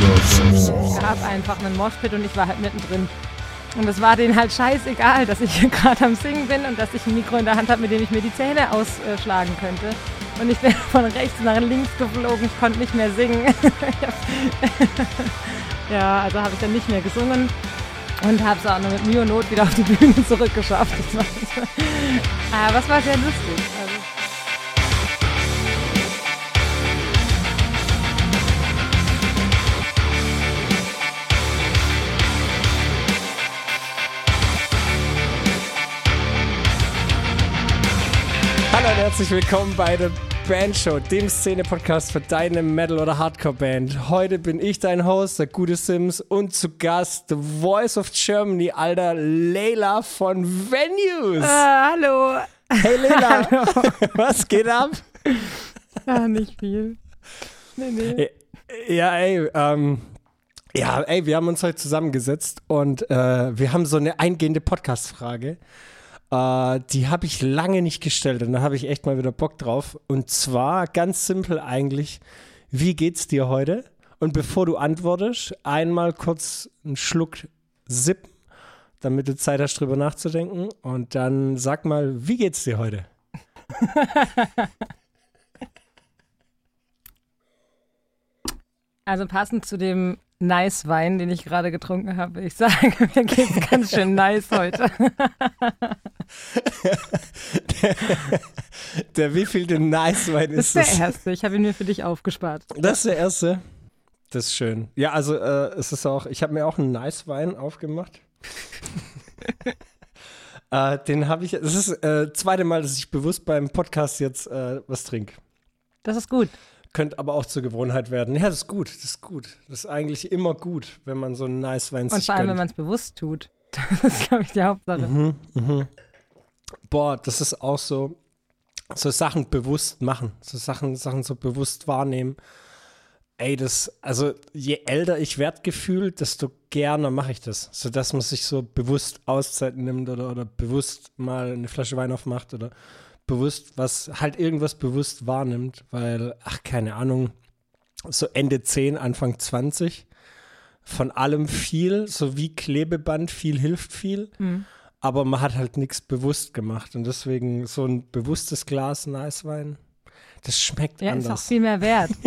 Es gab einfach einen Moshpit und ich war halt mittendrin. Und es war denen halt scheißegal, dass ich hier gerade am Singen bin und dass ich ein Mikro in der Hand habe, mit dem ich mir die Zähne ausschlagen könnte. Und ich bin von rechts nach links geflogen, ich konnte nicht mehr singen. ja, also habe ich dann nicht mehr gesungen und habe es auch nur mit und Not wieder auf die Bühne zurückgeschafft. Aber es war sehr lustig. Herzlich willkommen bei der Bandshow, dem Szene-Podcast für deine Metal- oder Hardcore-Band. Heute bin ich dein Host, der gute Sims, und zu Gast The Voice of Germany, alter Leila von Venues. äh, hallo. Hey Leila, was geht ab? Ja, nicht viel. Nee, nee. Ja, ey, ähm, ja, ey, wir haben uns heute zusammengesetzt und äh, wir haben so eine eingehende Podcast-Frage. Äh, die habe ich lange nicht gestellt und da habe ich echt mal wieder Bock drauf. Und zwar ganz simpel eigentlich, wie geht's dir heute? Und bevor du antwortest, einmal kurz einen Schluck sippen, damit du Zeit hast, drüber nachzudenken. Und dann sag mal, wie geht's dir heute? Also passend zu dem Nice Wein, den ich gerade getrunken habe, ich sagen, mir geht's ganz schön nice heute. Der wievielte Nice-Wein Das ist ist der das? erste. Ich habe ihn mir für dich aufgespart. Das ist der erste. Das ist schön. Ja, also äh, es ist auch, ich habe mir auch einen Nice Wein aufgemacht. äh, den habe ich, es ist äh, zweite Mal, dass ich bewusst beim Podcast jetzt äh, was trinke. Das ist gut. Könnte aber auch zur Gewohnheit werden. Ja, das ist gut, das ist gut. Das ist eigentlich immer gut, wenn man so einen Nice Wein Und vor allem, wenn gönnt. man es bewusst tut. Das ist, glaube ich, die Hauptsache. Mhm. Boah, das ist auch so, so Sachen bewusst machen, so Sachen, Sachen so bewusst wahrnehmen. Ey, das, also je älter ich werde gefühlt, desto gerne mache ich das, sodass man sich so bewusst Auszeiten nimmt oder, oder bewusst mal eine Flasche Wein aufmacht oder bewusst was, halt irgendwas bewusst wahrnimmt, weil, ach, keine Ahnung, so Ende 10, Anfang 20, von allem viel, so wie Klebeband, viel hilft viel Mhm. Aber man hat halt nichts bewusst gemacht und deswegen so ein bewusstes Glas Nicewein, das schmeckt Ja, ist auch anders. viel mehr wert.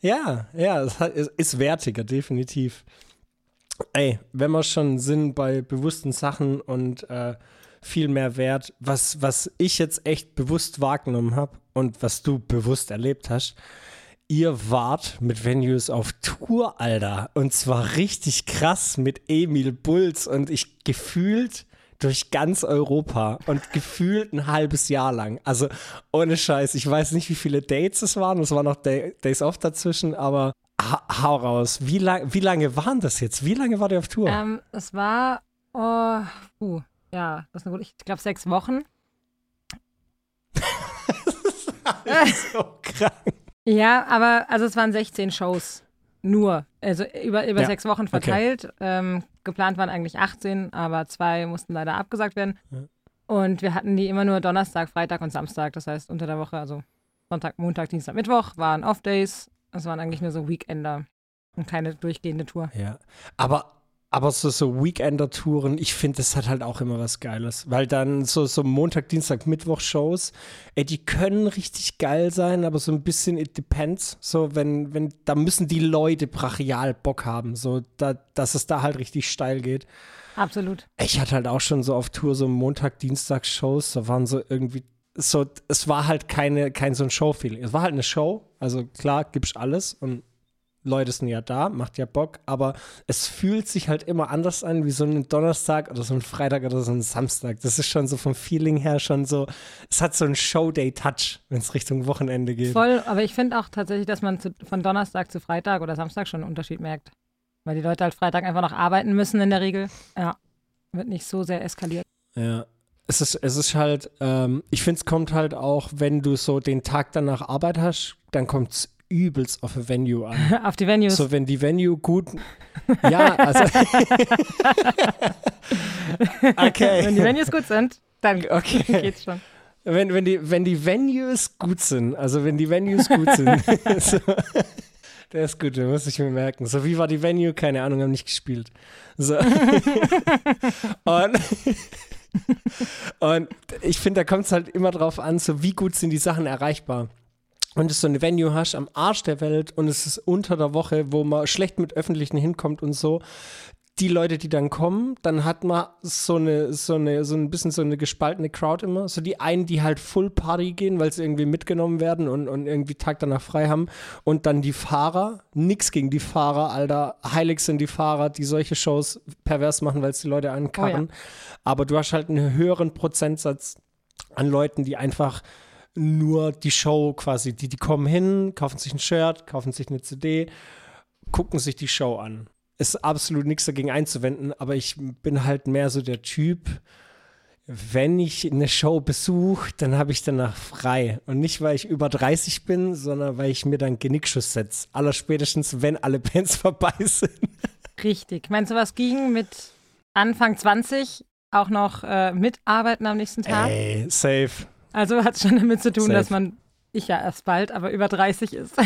Ja, ja, es ist wertiger, definitiv. Ey, wenn wir schon sind bei bewussten Sachen und äh, viel mehr Wert, was, was ich jetzt echt bewusst wahrgenommen habe und was du bewusst erlebt hast, ihr wart mit Venues auf Tour, Alter. Und zwar richtig krass mit Emil Bulls und ich gefühlt durch ganz Europa und gefühlt ein halbes Jahr lang. Also ohne Scheiß, ich weiß nicht, wie viele Dates es waren, es waren noch Day Days Off dazwischen, aber ha hau raus. Wie, lang, wie lange waren das jetzt? Wie lange war der auf Tour? ähm, es war, oh, puh, ja, das ist eine gute, ich glaube, sechs Wochen. so krank. Ja, aber also es waren 16 Shows. Nur. Also über, über Ja, sechs Wochen verteilt. Ähm, geplant waren eigentlich 18, aber zwei mussten leider abgesagt werden. Ja. Und wir hatten die immer nur Donnerstag, Freitag und Samstag. Das heißt, unter der Woche, also Sonntag, Montag, Dienstag, Mittwoch waren Off-Days. Es waren eigentlich nur so Weekender und keine durchgehende Tour. Ja, aber, aber so, so Weekender-Touren, ich finde, das hat halt auch immer was Geiles. Weil dann so, so Montag, Dienstag, Mittwoch-Shows, ey, die können richtig geil sein, aber so ein bisschen it depends. So, wenn, wenn, da müssen die Leute brachial Bock haben, so, da, dass es da halt richtig steil geht. Absolut. Ich hatte halt auch schon so auf Tour so Montag, Dienstag Shows, da waren so irgendwie so, es war halt keine, kein so ein Show-Feeling. Es war halt eine Show, also klar, gibst alles und Leute sind ja da, macht ja Bock, aber es fühlt sich halt immer anders an wie so ein Donnerstag oder so ein Freitag oder so ein Samstag. Das ist schon so vom Feeling her schon so, es hat so einen Showday-Touch, wenn es Richtung Wochenende geht. Voll, aber ich finde auch tatsächlich, dass man zu, von Donnerstag zu Freitag oder Samstag schon einen Unterschied merkt. Weil die Leute halt Freitag einfach noch arbeiten müssen in der Regel. Ja. Wird nicht so sehr eskaliert. Ja. Es ist, es ist halt, ähm, ich finde, es kommt halt auch, wenn du so den Tag danach Arbeit hast, dann kommt es übelst auf ein Venue an. Auf die Venues. So, wenn die Venue gut. Ja, also. okay. Wenn die Venues gut sind, dann Okay. geht's schon. wenn, wenn, die, wenn die Venues gut sind, also wenn die Venues gut sind, so, der ist gut, den muss ich mir merken. So, wie war die Venue? Keine Ahnung, haben nicht gespielt. So. und, und ich finde, da kommt es halt immer drauf an, so wie gut sind die Sachen erreichbar. Und du so eine Venue hast am Arsch der Welt und es ist unter der Woche, wo man schlecht mit Öffentlichen hinkommt und so, die Leute, die dann kommen, dann hat man so eine, so eine, so ein bisschen so eine gespaltene Crowd immer. So die einen, die halt Full Party gehen, weil sie irgendwie mitgenommen werden und, und irgendwie Tag danach frei haben. Und dann die Fahrer, nix gegen die Fahrer, Alter. Heilig sind die Fahrer, die solche Shows pervers machen, weil es die Leute ankarren. Oh ja. Aber du hast halt einen höheren Prozentsatz an Leuten, die einfach nur die Show quasi, die, die kommen hin, kaufen sich ein Shirt, kaufen sich eine CD, gucken sich die Show an ist absolut nichts dagegen einzuwenden, aber ich bin halt mehr so der Typ, wenn ich eine Show besuche, dann habe ich danach frei. Und nicht, weil ich über 30 bin, sondern weil ich mir dann Genickschuss setze. Allerspätestens, wenn alle Bands vorbei sind. Richtig. Meinst du, was ging mit Anfang 20 auch noch äh, mitarbeiten am nächsten Tag? Ey, safe. Also hat es schon damit zu tun, safe. dass man, ich ja erst bald, aber über 30 ist.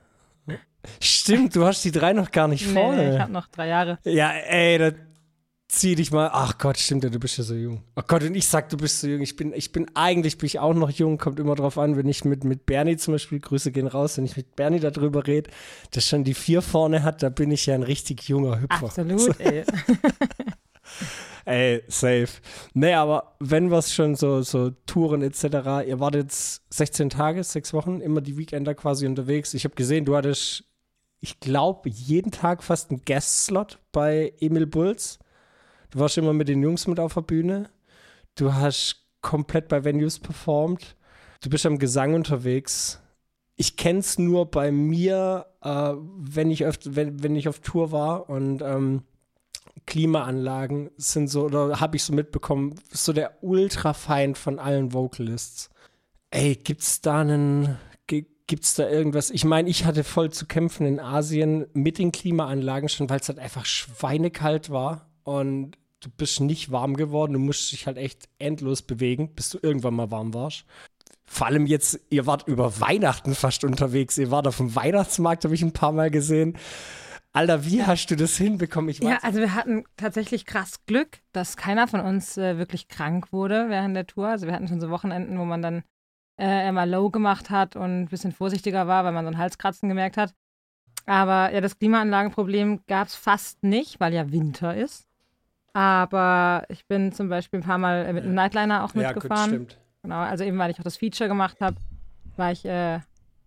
Stimmt, du hast die drei noch gar nicht vorne. Nee, ich habe noch drei Jahre. Ja, ey, da zieh dich mal. Ach Gott, stimmt ja, du bist ja so jung. Oh Gott, und ich sag, du bist so jung. Ich bin, ich bin eigentlich bin ich auch noch jung, kommt immer drauf an, wenn ich mit, mit Bernie zum Beispiel, Grüße gehen raus, wenn ich mit Bernie darüber rede, der schon die vier vorne hat, da bin ich ja ein richtig junger Hüpfer. Absolut, ey. Ey, safe. Nee, aber wenn es schon so, so Touren etc., ihr wart jetzt 16 Tage, sechs Wochen, immer die Weekender quasi unterwegs. Ich habe gesehen, du hattest ich glaube, jeden Tag fast einen Guest-Slot bei Emil Bulls. Du warst immer mit den Jungs mit auf der Bühne. Du hast komplett bei Venues performt. Du bist am Gesang unterwegs. Ich kenne es nur bei mir, äh, wenn, ich öfter, wenn, wenn ich auf Tour war und ähm, Klimaanlagen sind so, oder habe ich so mitbekommen, so der Ultrafeind von allen Vocalists. Ey, gibt's da einen Gibt es da irgendwas? Ich meine, ich hatte voll zu kämpfen in Asien mit den Klimaanlagen schon, weil es halt einfach schweinekalt war und du bist nicht warm geworden. Du musst dich halt echt endlos bewegen, bis du irgendwann mal warm warst. Vor allem jetzt, ihr wart über Weihnachten fast unterwegs. Ihr wart auf dem Weihnachtsmarkt, habe ich ein paar Mal gesehen. Alter, wie hast du das hinbekommen? Ich ja, also wir hatten tatsächlich krass Glück, dass keiner von uns äh, wirklich krank wurde während der Tour. Also wir hatten schon so Wochenenden, wo man dann äh, er mal low gemacht hat und ein bisschen vorsichtiger war, weil man so ein Halskratzen gemerkt hat. Aber ja, das Klimaanlagenproblem gab es fast nicht, weil ja Winter ist. Aber ich bin zum Beispiel ein paar Mal mit einem Nightliner auch mitgefahren. Ja, gut, stimmt. Genau, also eben weil ich auch das Feature gemacht habe, war ich äh,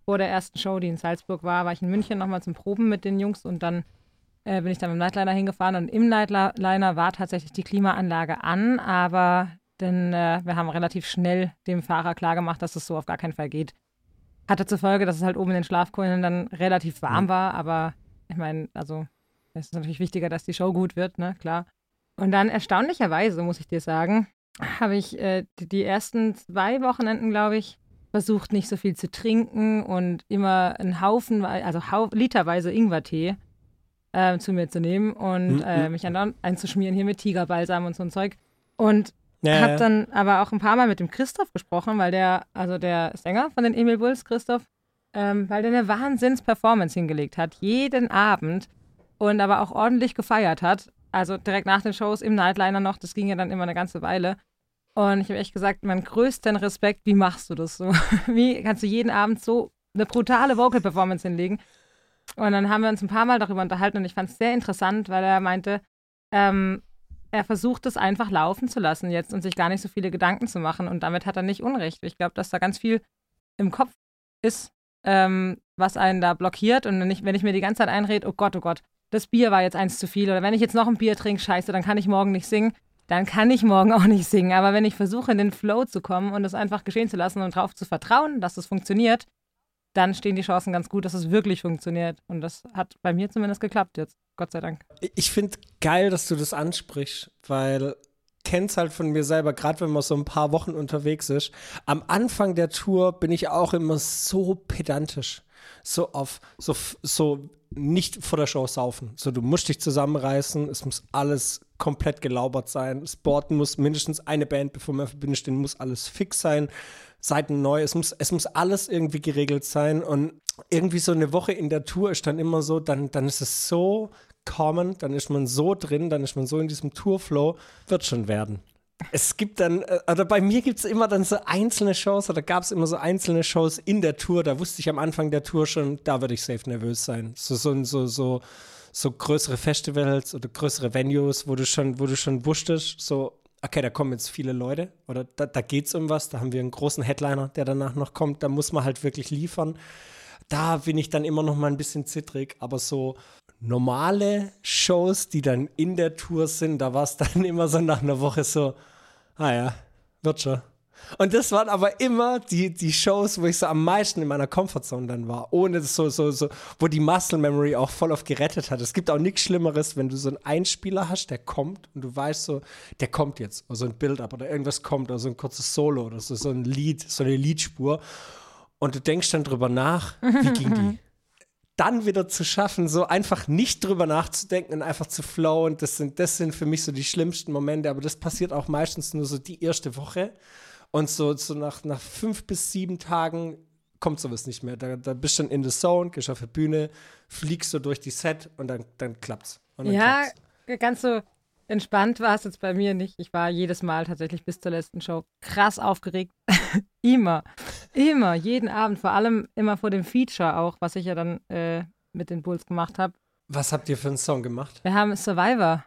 vor der ersten Show, die in Salzburg war, war ich in München nochmal zum Proben mit den Jungs und dann äh, bin ich dann mit dem Nightliner hingefahren und im Nightliner war tatsächlich die Klimaanlage an, aber denn äh, wir haben relativ schnell dem Fahrer klargemacht, dass es so auf gar keinen Fall geht. Hatte zur Folge, dass es halt oben in den Schlafkohlen dann relativ warm war, aber ich meine, also es ist natürlich wichtiger, dass die Show gut wird, ne, klar. Und dann erstaunlicherweise, muss ich dir sagen, habe ich äh, die, die ersten zwei Wochenenden, glaube ich, versucht, nicht so viel zu trinken und immer einen Haufen, also hau literweise Ingwertee äh, zu mir zu nehmen und mhm. äh, mich dann einzuschmieren hier mit Tigerbalsam und so ein Zeug. Und ja, habe dann aber auch ein paar Mal mit dem Christoph gesprochen, weil der, also der Sänger von den Emil Bulls, Christoph, ähm, weil der eine Wahnsinns-Performance hingelegt hat, jeden Abend und aber auch ordentlich gefeiert hat. Also direkt nach den Shows im Nightliner noch, das ging ja dann immer eine ganze Weile. Und ich habe echt gesagt, meinen größten Respekt, wie machst du das so? Wie kannst du jeden Abend so eine brutale Vocal-Performance hinlegen? Und dann haben wir uns ein paar Mal darüber unterhalten und ich fand es sehr interessant, weil er meinte, ähm, er versucht es einfach laufen zu lassen jetzt und sich gar nicht so viele Gedanken zu machen. Und damit hat er nicht Unrecht. Ich glaube, dass da ganz viel im Kopf ist, ähm, was einen da blockiert. Und wenn ich, wenn ich mir die ganze Zeit einrede, oh Gott, oh Gott, das Bier war jetzt eins zu viel. Oder wenn ich jetzt noch ein Bier trinke, scheiße, dann kann ich morgen nicht singen. Dann kann ich morgen auch nicht singen. Aber wenn ich versuche, in den Flow zu kommen und es einfach geschehen zu lassen und darauf zu vertrauen, dass es funktioniert, dann stehen die Chancen ganz gut, dass es wirklich funktioniert. Und das hat bei mir zumindest geklappt jetzt. Gott sei Dank. Ich finde geil, dass du das ansprichst, weil kenn's halt von mir selber, gerade wenn man so ein paar Wochen unterwegs ist. Am Anfang der Tour bin ich auch immer so pedantisch. So auf, so, so nicht vor der Show saufen. So, du musst dich zusammenreißen, es muss alles komplett gelaubert sein. Board muss mindestens eine Band, bevor man Bühne stehen, muss alles fix sein. Seiten neu, es muss, es muss alles irgendwie geregelt sein. Und irgendwie so eine Woche in der Tour ist dann immer so, dann, dann ist es so common, dann ist man so drin, dann ist man so in diesem Tourflow, wird schon werden. Es gibt dann, äh, oder bei mir gibt es immer dann so einzelne Shows, oder gab es immer so einzelne Shows in der Tour, da wusste ich am Anfang der Tour schon, da würde ich safe nervös sein. So, so, so, so, so größere Festivals oder größere Venues, wo du schon, wo du schon wusstest, so, okay, da kommen jetzt viele Leute, oder da, da geht es um was, da haben wir einen großen Headliner, der danach noch kommt, da muss man halt wirklich liefern. Da bin ich dann immer noch mal ein bisschen zittrig, aber so normale Shows, die dann in der Tour sind, da war es dann immer so nach einer Woche so, ah ja, wird schon. Und das waren aber immer die, die Shows, wo ich so am meisten in meiner Comfortzone dann war. Ohne so, so, so, wo die Muscle Memory auch voll auf gerettet hat. Es gibt auch nichts Schlimmeres, wenn du so einen Einspieler hast, der kommt und du weißt so, der kommt jetzt. Oder so ein Build-up oder irgendwas kommt oder so ein kurzes Solo oder so, so ein Lied, so eine Liedspur. Und du denkst dann drüber nach, wie ging die? dann wieder zu schaffen, so einfach nicht drüber nachzudenken und einfach zu flowen, das sind, das sind für mich so die schlimmsten Momente, aber das passiert auch meistens nur so die erste Woche. Und so, so nach, nach fünf bis sieben Tagen kommt sowas nicht mehr. Da, da bist du dann in the zone, gehst auf die Bühne, fliegst so durch die Set und dann, dann klappt's. Und dann ja, klappt's. ganz so entspannt war es jetzt bei mir nicht. Ich war jedes Mal tatsächlich bis zur letzten Show krass aufgeregt. immer. Immer. Jeden Abend. Vor allem immer vor dem Feature auch, was ich ja dann äh, mit den Bulls gemacht habe. Was habt ihr für einen Song gemacht? Wir haben Survivor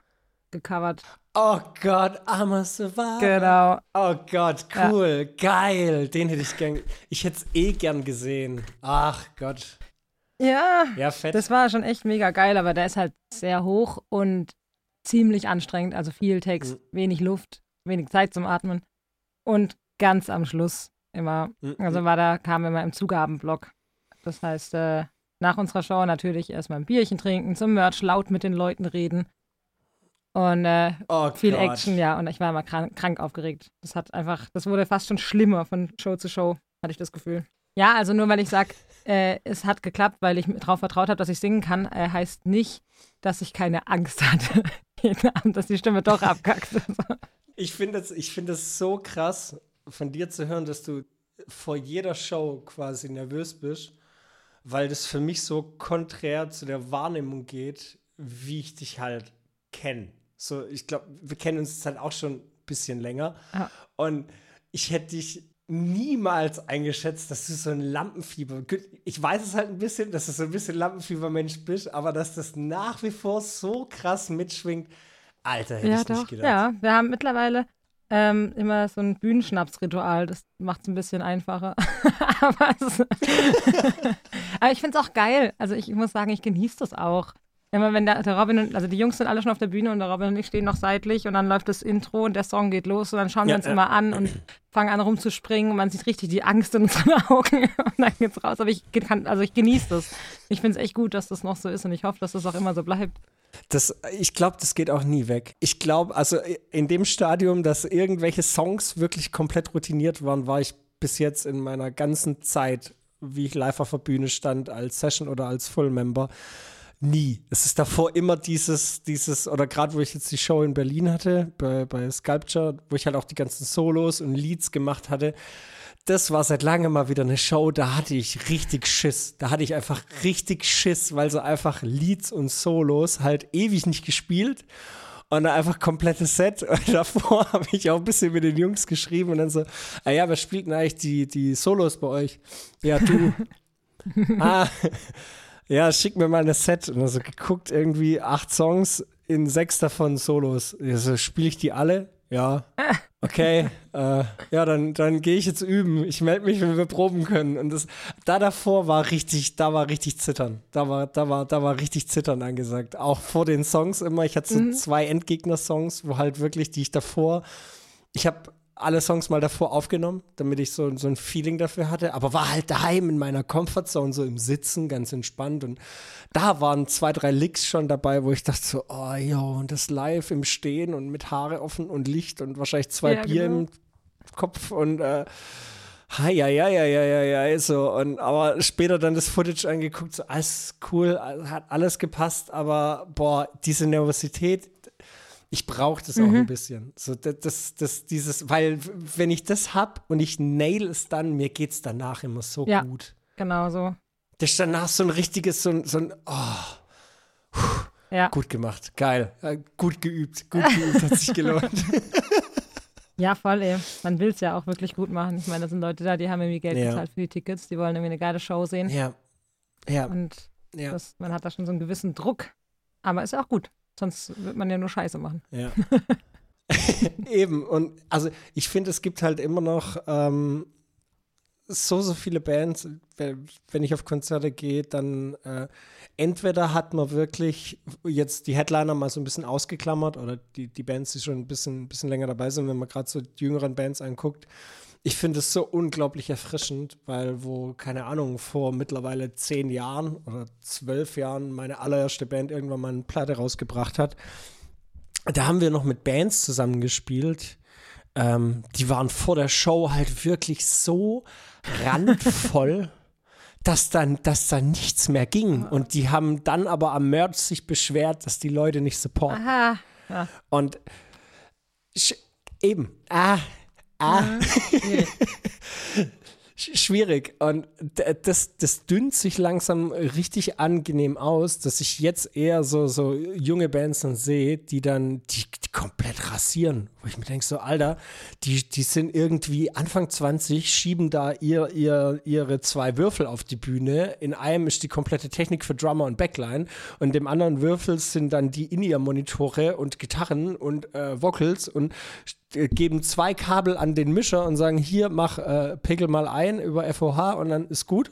gecovert. Oh Gott, I'm a Survivor. Genau. Oh Gott, cool, ja. geil. Den hätte ich gern. Ich hätte es eh gern gesehen. Ach Gott. Ja, ja fett. das war schon echt mega geil, aber der ist halt sehr hoch und ziemlich anstrengend. Also viel Text, mhm. wenig Luft, wenig Zeit zum Atmen. Und ganz am Schluss immer, mhm. also war da, wir immer im Zugabenblock. Das heißt, äh, nach unserer Show natürlich erstmal ein Bierchen trinken, zum Merch laut mit den Leuten reden. Und äh, oh viel Gott. Action, ja. Und ich war immer krank, krank aufgeregt. Das hat einfach, das wurde fast schon schlimmer von Show zu Show, hatte ich das Gefühl. Ja, also nur weil ich sage, äh, es hat geklappt, weil ich darauf vertraut habe, dass ich singen kann, äh, heißt nicht, dass ich keine Angst hatte jeden Abend, dass die Stimme doch abkackt. ich finde es find so krass, von dir zu hören, dass du vor jeder Show quasi nervös bist, weil das für mich so konträr zu der Wahrnehmung geht, wie ich dich halt kenne. So, ich glaube, wir kennen uns jetzt halt auch schon ein bisschen länger. Ja. Und ich hätte dich niemals eingeschätzt, dass du so ein Lampenfieber. Ich weiß es halt ein bisschen, dass du so ein bisschen Lampenfiebermensch bist, aber dass das nach wie vor so krass mitschwingt, Alter, hätte ja, ich doch. nicht gedacht. Ja, wir haben mittlerweile ähm, immer so ein Bühnenschnapsritual. Das macht es ein bisschen einfacher. aber, aber, ich finde es auch geil. Also ich muss sagen, ich genieße das auch. Immer wenn der, der, Robin und, also die Jungs sind alle schon auf der Bühne und der Robin und ich stehen noch seitlich und dann läuft das Intro und der Song geht los und dann schauen wir uns ja. immer an und fangen an rumzuspringen und man sieht richtig die Angst in unseren Augen und dann geht's raus. Aber ich kann, also ich genieße das. Ich finde es echt gut, dass das noch so ist und ich hoffe, dass das auch immer so bleibt. Das, ich glaube, das geht auch nie weg. Ich glaube, also in dem Stadium, dass irgendwelche Songs wirklich komplett routiniert waren, war ich bis jetzt in meiner ganzen Zeit, wie ich live auf der Bühne stand, als Session oder als Full-Member nie. Es ist davor immer dieses, dieses, oder gerade wo ich jetzt die Show in Berlin hatte, bei, bei Sculpture, wo ich halt auch die ganzen Solos und Leads gemacht hatte. Das war seit langem mal wieder eine Show, da hatte ich richtig Schiss. Da hatte ich einfach richtig Schiss, weil so einfach Leads und Solos halt ewig nicht gespielt. Und dann einfach komplettes Set. Und davor habe ich auch ein bisschen mit den Jungs geschrieben und dann so, ah ja, wer spielt denn eigentlich die, die Solos bei euch? Ja, du. ah, ja, schick mir mal eine Set. Und also geguckt, irgendwie acht Songs, in sechs davon Solos. Also, Spiele ich die alle? Ja. Okay, äh, ja, dann, dann gehe ich jetzt üben. Ich melde mich, wenn wir proben können. Und das, da davor war richtig, da war richtig Zittern. Da war, da war, da war richtig Zittern angesagt. Auch vor den Songs immer. Ich hatte so mhm. zwei Endgegner-Songs, wo halt wirklich, die ich davor, ich habe alle Songs mal davor aufgenommen, damit ich so, so ein Feeling dafür hatte, aber war halt daheim in meiner Comfortzone, so im Sitzen, ganz entspannt. Und da waren zwei, drei Licks schon dabei, wo ich dachte so, oh jo, und das live im Stehen und mit Haare offen und Licht und wahrscheinlich zwei ja, Bier genau. im Kopf und äh, ja, ja, ja, ja, ja, ja, so. Und aber später dann das Footage angeguckt, so alles cool, hat alles gepasst, aber boah, diese Nervosität, Ich brauche das mhm. auch ein bisschen. So, das, das, das, dieses, weil, wenn ich das hab und ich nail es dann, mir geht es danach immer so ja, gut. Genau so. Das ist danach so ein richtiges, so ein, so ein oh, ja. gut gemacht, geil, gut geübt, gut geübt, hat sich gelohnt. Ja, voll, ey. Man will es ja auch wirklich gut machen. Ich meine, da sind Leute da, die haben irgendwie Geld ja. bezahlt für die Tickets, die wollen irgendwie eine geile Show sehen. Ja. Ja. Und ja. Das, man hat da schon so einen gewissen Druck. Aber ist ja auch gut. Sonst wird man ja nur Scheiße machen. Ja. Eben. Und also ich finde, es gibt halt immer noch ähm, so, so viele Bands, wenn ich auf Konzerte gehe, dann äh, entweder hat man wirklich jetzt die Headliner mal so ein bisschen ausgeklammert oder die, die Bands, die schon ein bisschen, bisschen länger dabei sind, wenn man gerade so die jüngeren Bands anguckt. Ich finde es so unglaublich erfrischend, weil wo, keine Ahnung, vor mittlerweile zehn Jahren oder zwölf Jahren meine allererste Band irgendwann mal eine Platte rausgebracht hat, da haben wir noch mit Bands zusammengespielt. Ähm, die waren vor der Show halt wirklich so randvoll, dass dann, dass da nichts mehr ging. Und die haben dann aber am Merch sich beschwert, dass die Leute nicht supporten. Aha. Ja. Und eben, ah, ah. Schwierig. Und das, das dünnt sich langsam richtig angenehm aus, dass ich jetzt eher so, so junge Bands dann sehe, die dann die, die komplett rasieren. Wo ich mir denke, so, Alter, die, die sind irgendwie Anfang 20, schieben da ihr, ihr, ihre zwei Würfel auf die Bühne. In einem ist die komplette Technik für Drummer und Backline und dem anderen Würfel sind dann die In-Ear-Monitore und Gitarren und äh, Vocals und geben zwei Kabel an den Mischer und sagen, hier, mach äh, Pegel mal ein über FOH und dann ist gut.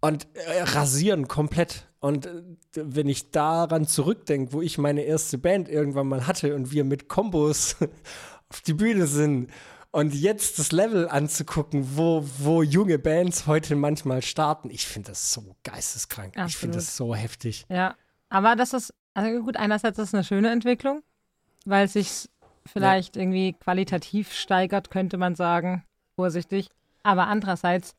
Und äh, rasieren komplett. Und äh, wenn ich daran zurückdenke, wo ich meine erste Band irgendwann mal hatte und wir mit Kombos auf die Bühne sind und jetzt das Level anzugucken, wo, wo junge Bands heute manchmal starten, ich finde das so geisteskrank. Absolut. Ich finde das so heftig. Ja, aber das ist, also gut, einerseits ist es eine schöne Entwicklung, weil es sich vielleicht ja. irgendwie qualitativ steigert, könnte man sagen, vorsichtig. Aber andererseits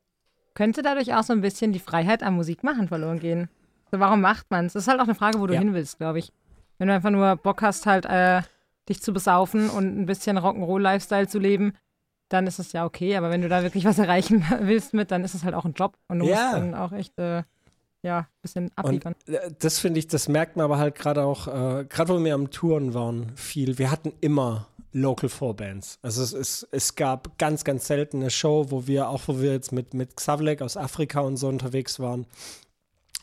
könnte dadurch auch so ein bisschen die Freiheit am Musikmachen verloren gehen. So, warum macht man es? Das ist halt auch eine Frage, wo du ja. hin willst, glaube ich. Wenn du einfach nur Bock hast, halt äh, dich zu besaufen und ein bisschen Rock'n'Roll-Lifestyle zu leben, dann ist es ja okay. Aber wenn du da wirklich was erreichen willst mit, dann ist es halt auch ein Job. Und du ja. musst dann auch echt äh, ja, ein bisschen abliefern. Und äh, das finde ich, das merkt man aber halt gerade auch, äh, gerade wo wir am Touren waren, viel. Wir hatten immer Local Vorbands. Also es, es, es gab ganz, ganz selten eine Show, wo wir, auch wo wir jetzt mit, mit Xavlek aus Afrika und so unterwegs waren,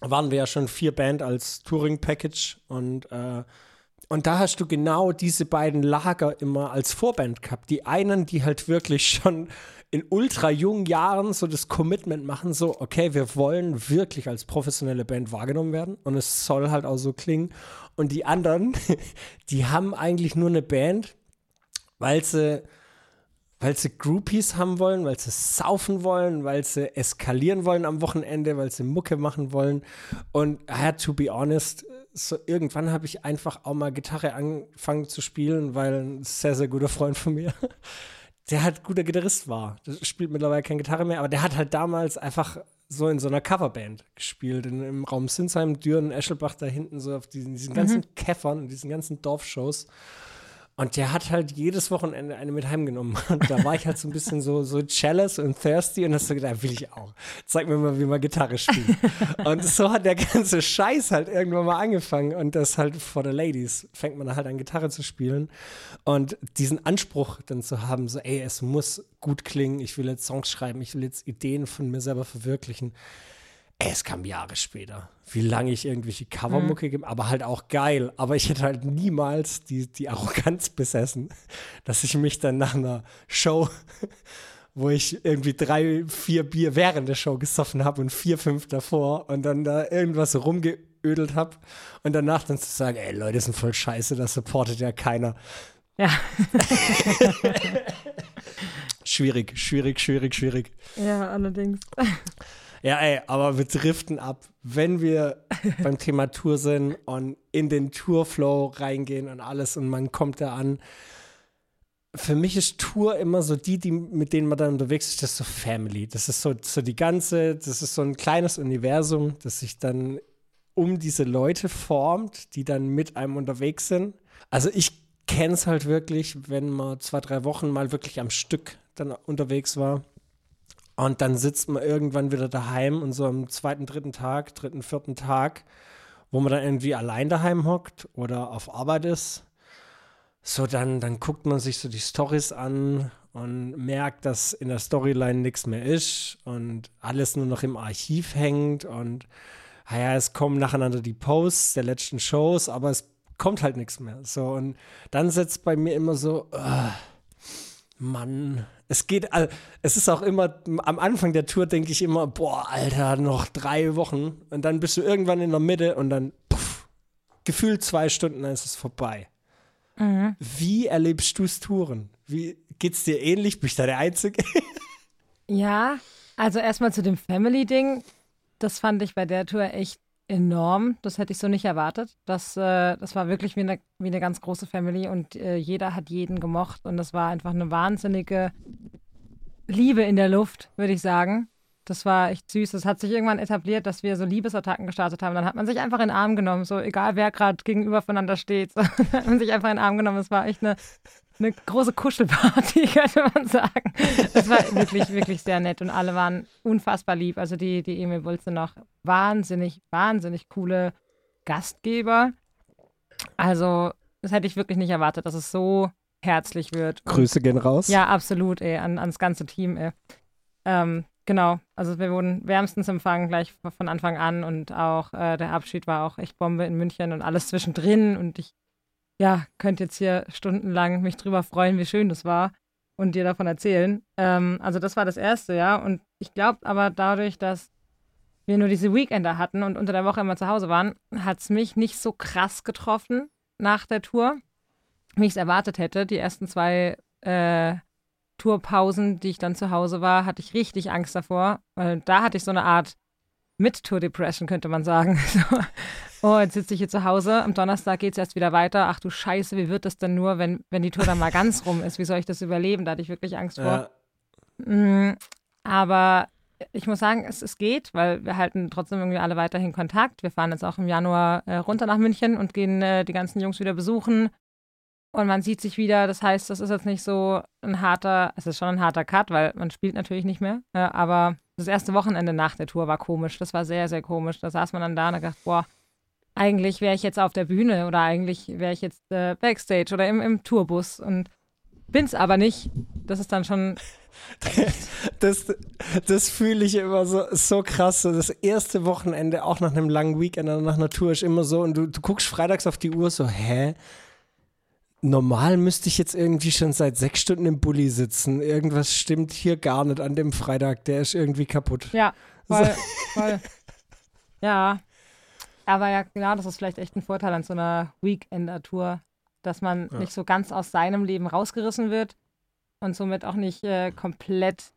waren wir ja schon vier Band als Touring-Package und äh, und da hast du genau diese beiden Lager immer als Vorband gehabt. Die einen, die halt wirklich schon in ultra jungen Jahren so das Commitment machen, so, okay, wir wollen wirklich als professionelle Band wahrgenommen werden und es soll halt auch so klingen. Und die anderen, die haben eigentlich nur eine Band, weil sie, weil sie Groupies haben wollen, weil sie saufen wollen, weil sie eskalieren wollen am Wochenende, weil sie Mucke machen wollen. Und ja, to be honest, so irgendwann habe ich einfach auch mal Gitarre angefangen zu spielen, weil ein sehr, sehr guter Freund von mir der halt guter Gitarrist war. Der spielt mittlerweile keine Gitarre mehr, aber der hat halt damals einfach so in so einer Coverband gespielt, in, im Raum Sinsheim, Düren, Eschelbach da hinten, so auf diesen, diesen ganzen mhm. Käffern, diesen ganzen Dorfshows. Und der hat halt jedes Wochenende eine mit heimgenommen. Und da war ich halt so ein bisschen so, so jealous und thirsty und hast so gedacht, will ich auch. Zeig mir mal, wie man Gitarre spielt. und so hat der ganze Scheiß halt irgendwann mal angefangen. Und das halt vor der Ladies fängt man halt an, Gitarre zu spielen. Und diesen Anspruch dann zu haben, so, ey, es muss gut klingen, ich will jetzt Songs schreiben, ich will jetzt Ideen von mir selber verwirklichen es kam Jahre später, wie lange ich irgendwelche Covermucke mhm. aber halt auch geil. Aber ich hätte halt niemals die, die Arroganz besessen, dass ich mich dann nach einer Show, wo ich irgendwie drei, vier Bier während der Show gesoffen habe und vier, fünf davor und dann da irgendwas rumgeödelt habe und danach dann zu sagen, ey Leute, das sind voll scheiße, das supportet ja keiner. Ja. schwierig, schwierig, schwierig, schwierig. Ja, allerdings. Ja, ey, aber wir driften ab. Wenn wir beim Thema Tour sind und in den Tourflow reingehen und alles und man kommt da an. Für mich ist Tour immer so die, die, mit denen man dann unterwegs ist, das ist so Family. Das ist so, so die ganze, das ist so ein kleines Universum, das sich dann um diese Leute formt, die dann mit einem unterwegs sind. Also ich kenne es halt wirklich, wenn man zwei, drei Wochen mal wirklich am Stück dann unterwegs war. Und dann sitzt man irgendwann wieder daheim und so am zweiten, dritten Tag, dritten, vierten Tag, wo man dann irgendwie allein daheim hockt oder auf Arbeit ist. So, dann, dann guckt man sich so die Stories an und merkt, dass in der Storyline nichts mehr ist und alles nur noch im Archiv hängt und naja, es kommen nacheinander die Posts der letzten Shows, aber es kommt halt nichts mehr. So, und dann setzt bei mir immer so, uh, Mann, es geht, es ist auch immer, am Anfang der Tour denke ich immer, boah, Alter, noch drei Wochen. Und dann bist du irgendwann in der Mitte und dann, puff, gefühlt zwei Stunden, dann ist es vorbei. Mhm. Wie erlebst du es Touren? Wie geht's dir ähnlich? Bist du der Einzige? ja, also erstmal zu dem Family-Ding. Das fand ich bei der Tour echt enorm. Das hätte ich so nicht erwartet. Das, äh, das war wirklich wie eine, wie eine ganz große Family und äh, jeder hat jeden gemocht und das war einfach eine wahnsinnige Liebe in der Luft, würde ich sagen. Das war echt süß. Es hat sich irgendwann etabliert, dass wir so Liebesattacken gestartet haben. Dann hat man sich einfach in den Arm genommen, so egal wer gerade gegenüber voneinander steht. So, hat man sich einfach in den Arm genommen. Es war echt eine, eine große Kuschelparty, könnte man sagen. Es war wirklich, wirklich sehr nett und alle waren unfassbar lieb. Also die, die Emil Wulze noch wahnsinnig, wahnsinnig coole Gastgeber. Also, das hätte ich wirklich nicht erwartet, dass es so herzlich wird. Grüße gehen raus. Ja, absolut, ey, an, ans ganze Team, ey. Ähm, genau, also wir wurden wärmstens empfangen gleich von Anfang an und auch äh, der Abschied war auch echt Bombe in München und alles zwischendrin und ich, ja, könnte jetzt hier stundenlang mich drüber freuen, wie schön das war und dir davon erzählen. Ähm, also das war das Erste, ja, und ich glaube aber dadurch, dass wir nur diese Weekender hatten und unter der Woche immer zu Hause waren, hat es mich nicht so krass getroffen nach der Tour, wie ich es erwartet hätte. Die ersten zwei äh, Tourpausen, die ich dann zu Hause war, hatte ich richtig Angst davor, weil da hatte ich so eine Art Mit-Tour-Depression, könnte man sagen. oh, jetzt sitze ich hier zu Hause, am Donnerstag geht es erst wieder weiter. Ach du Scheiße, wie wird das denn nur, wenn, wenn die Tour dann mal ganz rum ist? Wie soll ich das überleben? Da hatte ich wirklich Angst vor. Ja. Mm, aber ich muss sagen, es, es geht, weil wir halten trotzdem irgendwie alle weiterhin Kontakt. Wir fahren jetzt auch im Januar äh, runter nach München und gehen äh, die ganzen Jungs wieder besuchen und man sieht sich wieder. Das heißt, das ist jetzt nicht so ein harter, es ist schon ein harter Cut, weil man spielt natürlich nicht mehr. Äh, aber das erste Wochenende nach der Tour war komisch. Das war sehr, sehr komisch. Da saß man dann da und hat gedacht, boah, eigentlich wäre ich jetzt auf der Bühne oder eigentlich wäre ich jetzt äh, Backstage oder im, im Tourbus und bin's aber nicht. Das ist dann schon. das, das fühle ich immer so, so krass. Das erste Wochenende, auch nach einem langen Weekend nach einer Tour, ist immer so. Und du, du guckst freitags auf die Uhr so, hä? Normal müsste ich jetzt irgendwie schon seit sechs Stunden im Bulli sitzen. Irgendwas stimmt hier gar nicht an dem Freitag. Der ist irgendwie kaputt. Ja, voll, so. voll. Ja. Aber ja, genau, das ist vielleicht echt ein Vorteil an so einer Weekender-Tour, dass man ja. nicht so ganz aus seinem Leben rausgerissen wird und somit auch nicht äh, komplett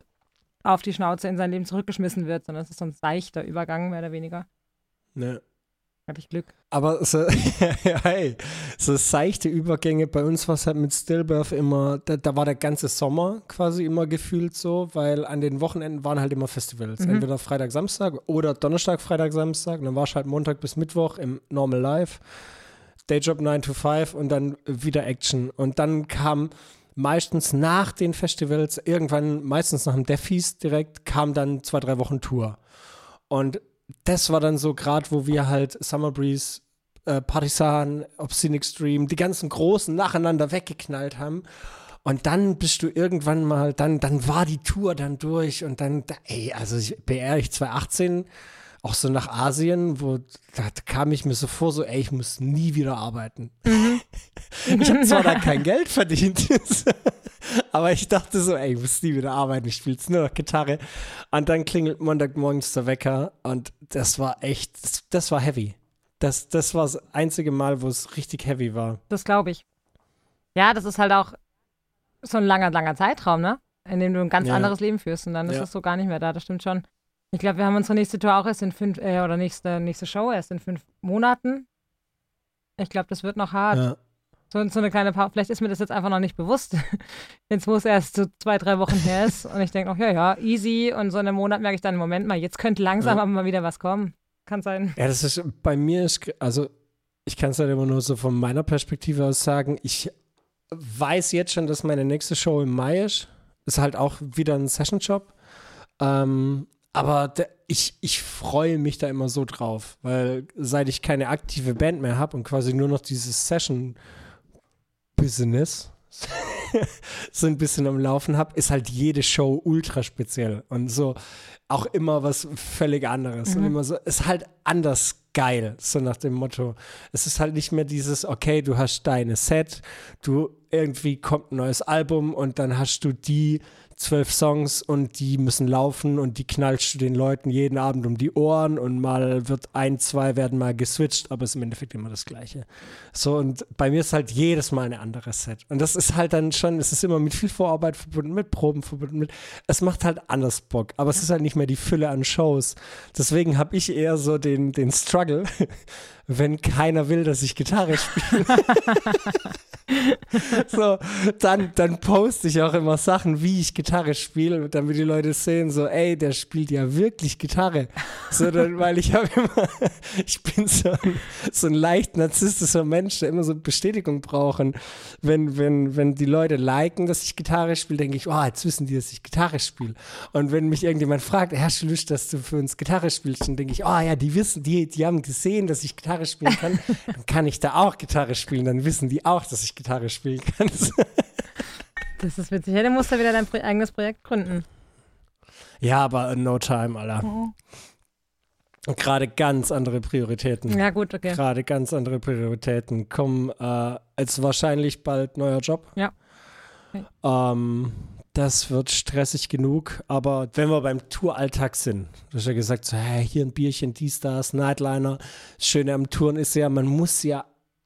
auf die Schnauze in sein Leben zurückgeschmissen wird, sondern es ist so ein seichter Übergang, mehr oder weniger. Ne. Hatte ich Glück. Aber so, hey, so seichte Übergänge, bei uns war es halt mit Stillbirth immer, da, da, war der ganze Sommer quasi immer gefühlt so, weil an den Wochenenden waren halt immer Festivals. Mhm. Entweder Freitag, Samstag oder Donnerstag, Freitag, Samstag. Und dann war es halt Montag bis Mittwoch im Normal Life, Dayjob 9 to 5 und dann wieder Action. Und dann kam meistens nach den Festivals, irgendwann, meistens nach dem Death direkt, kam dann zwei, drei Wochen Tour. Und das war dann so gerade, wo wir halt Summer Breeze, äh, Partisan, Obscene Extreme, die ganzen großen nacheinander weggeknallt haben. Und dann bist du irgendwann mal, dann, dann war die Tour dann durch und dann, ey, also ich, BR ich 2018 auch so nach Asien, wo da kam ich mir so vor, so, ey, ich muss nie wieder arbeiten. Mhm. ich habe zwar da kein Geld verdient, aber ich dachte so, ey, ich muss nie wieder arbeiten, ich spiele nur noch Gitarre. Und dann klingelt Montagmorgens der Wecker und das war echt, das, das war heavy. Das, das war das einzige Mal, wo es richtig heavy war. Das glaube ich. Ja, das ist halt auch so ein langer, langer Zeitraum, ne? In dem du ein ganz ja. anderes Leben führst und dann ist ja. das so gar nicht mehr da, das stimmt schon. Ich glaube, wir haben unsere nächste Tour auch erst in fünf, äh, oder nächste, nächste Show erst in fünf Monaten. Ich glaube, das wird noch hart. Ja. So, so eine kleine Pause. Vielleicht ist mir das jetzt einfach noch nicht bewusst. jetzt, wo es erst so zwei, drei Wochen her ist. Und ich denke noch, ja, ja, easy. Und so in einem Monat merke ich dann, Moment mal, jetzt könnte langsam ja. aber mal wieder was kommen. Kann sein. Ja, das ist, bei mir ist, also ich kann es halt immer nur so von meiner Perspektive aus sagen, ich weiß jetzt schon, dass meine nächste Show im Mai ist. Ist halt auch wieder ein Session-Job. Ähm, aber der, ich, ich freue mich da immer so drauf, weil seit ich keine aktive Band mehr habe und quasi nur noch dieses Session-Business so ein bisschen am Laufen habe, ist halt jede Show ultra speziell und so auch immer was völlig anderes. Mhm. Und immer so, ist halt anders geil, so nach dem Motto. Es ist halt nicht mehr dieses, okay, du hast deine Set, du irgendwie kommt ein neues Album und dann hast du die zwölf Songs und die müssen laufen und die knallst du den Leuten jeden Abend um die Ohren und mal wird ein, zwei werden mal geswitcht, aber es ist im Endeffekt immer das Gleiche. So und bei mir ist halt jedes Mal eine andere Set. Und das ist halt dann schon, es ist immer mit viel Vorarbeit verbunden, mit Proben verbunden, mit, es macht halt anders Bock, aber es ist halt nicht mehr die Fülle an Shows. Deswegen habe ich eher so den, den Struggle, wenn keiner will, dass ich Gitarre spiele. so, dann, dann poste ich auch immer Sachen, wie ich Gitarre spiele, damit die Leute sehen, so, ey, der spielt ja wirklich Gitarre. So, dann, weil ich habe immer, ich bin so ein, so ein leicht narzisstischer Mensch, der immer so Bestätigung braucht. wenn, wenn, wenn die Leute liken, dass ich Gitarre spiele, denke ich, oh, jetzt wissen die, dass ich Gitarre spiele. Und wenn mich irgendjemand fragt, du Lust, dass du für uns Gitarre spielst, dann denke ich, oh ja, die wissen, die, die haben gesehen, dass ich Gitarre spielen kann, dann kann ich da auch Gitarre spielen, dann wissen die auch, dass ich Gitarre spielen kann. Das ist witzig. Ja, dann musst du wieder dein eigenes Projekt gründen. Ja, aber no time, Alter. Oh. Gerade ganz andere Prioritäten. Ja, gut, okay. Gerade ganz andere Prioritäten. Kommen äh, als wahrscheinlich bald neuer Job. Ja. Okay. Ähm, das wird stressig genug, aber wenn wir beim Touralltag sind, du hast ja gesagt, so, hey, hier ein Bierchen, dies, das, Nightliner. Das Schöne am Touren ist ja, man muss ja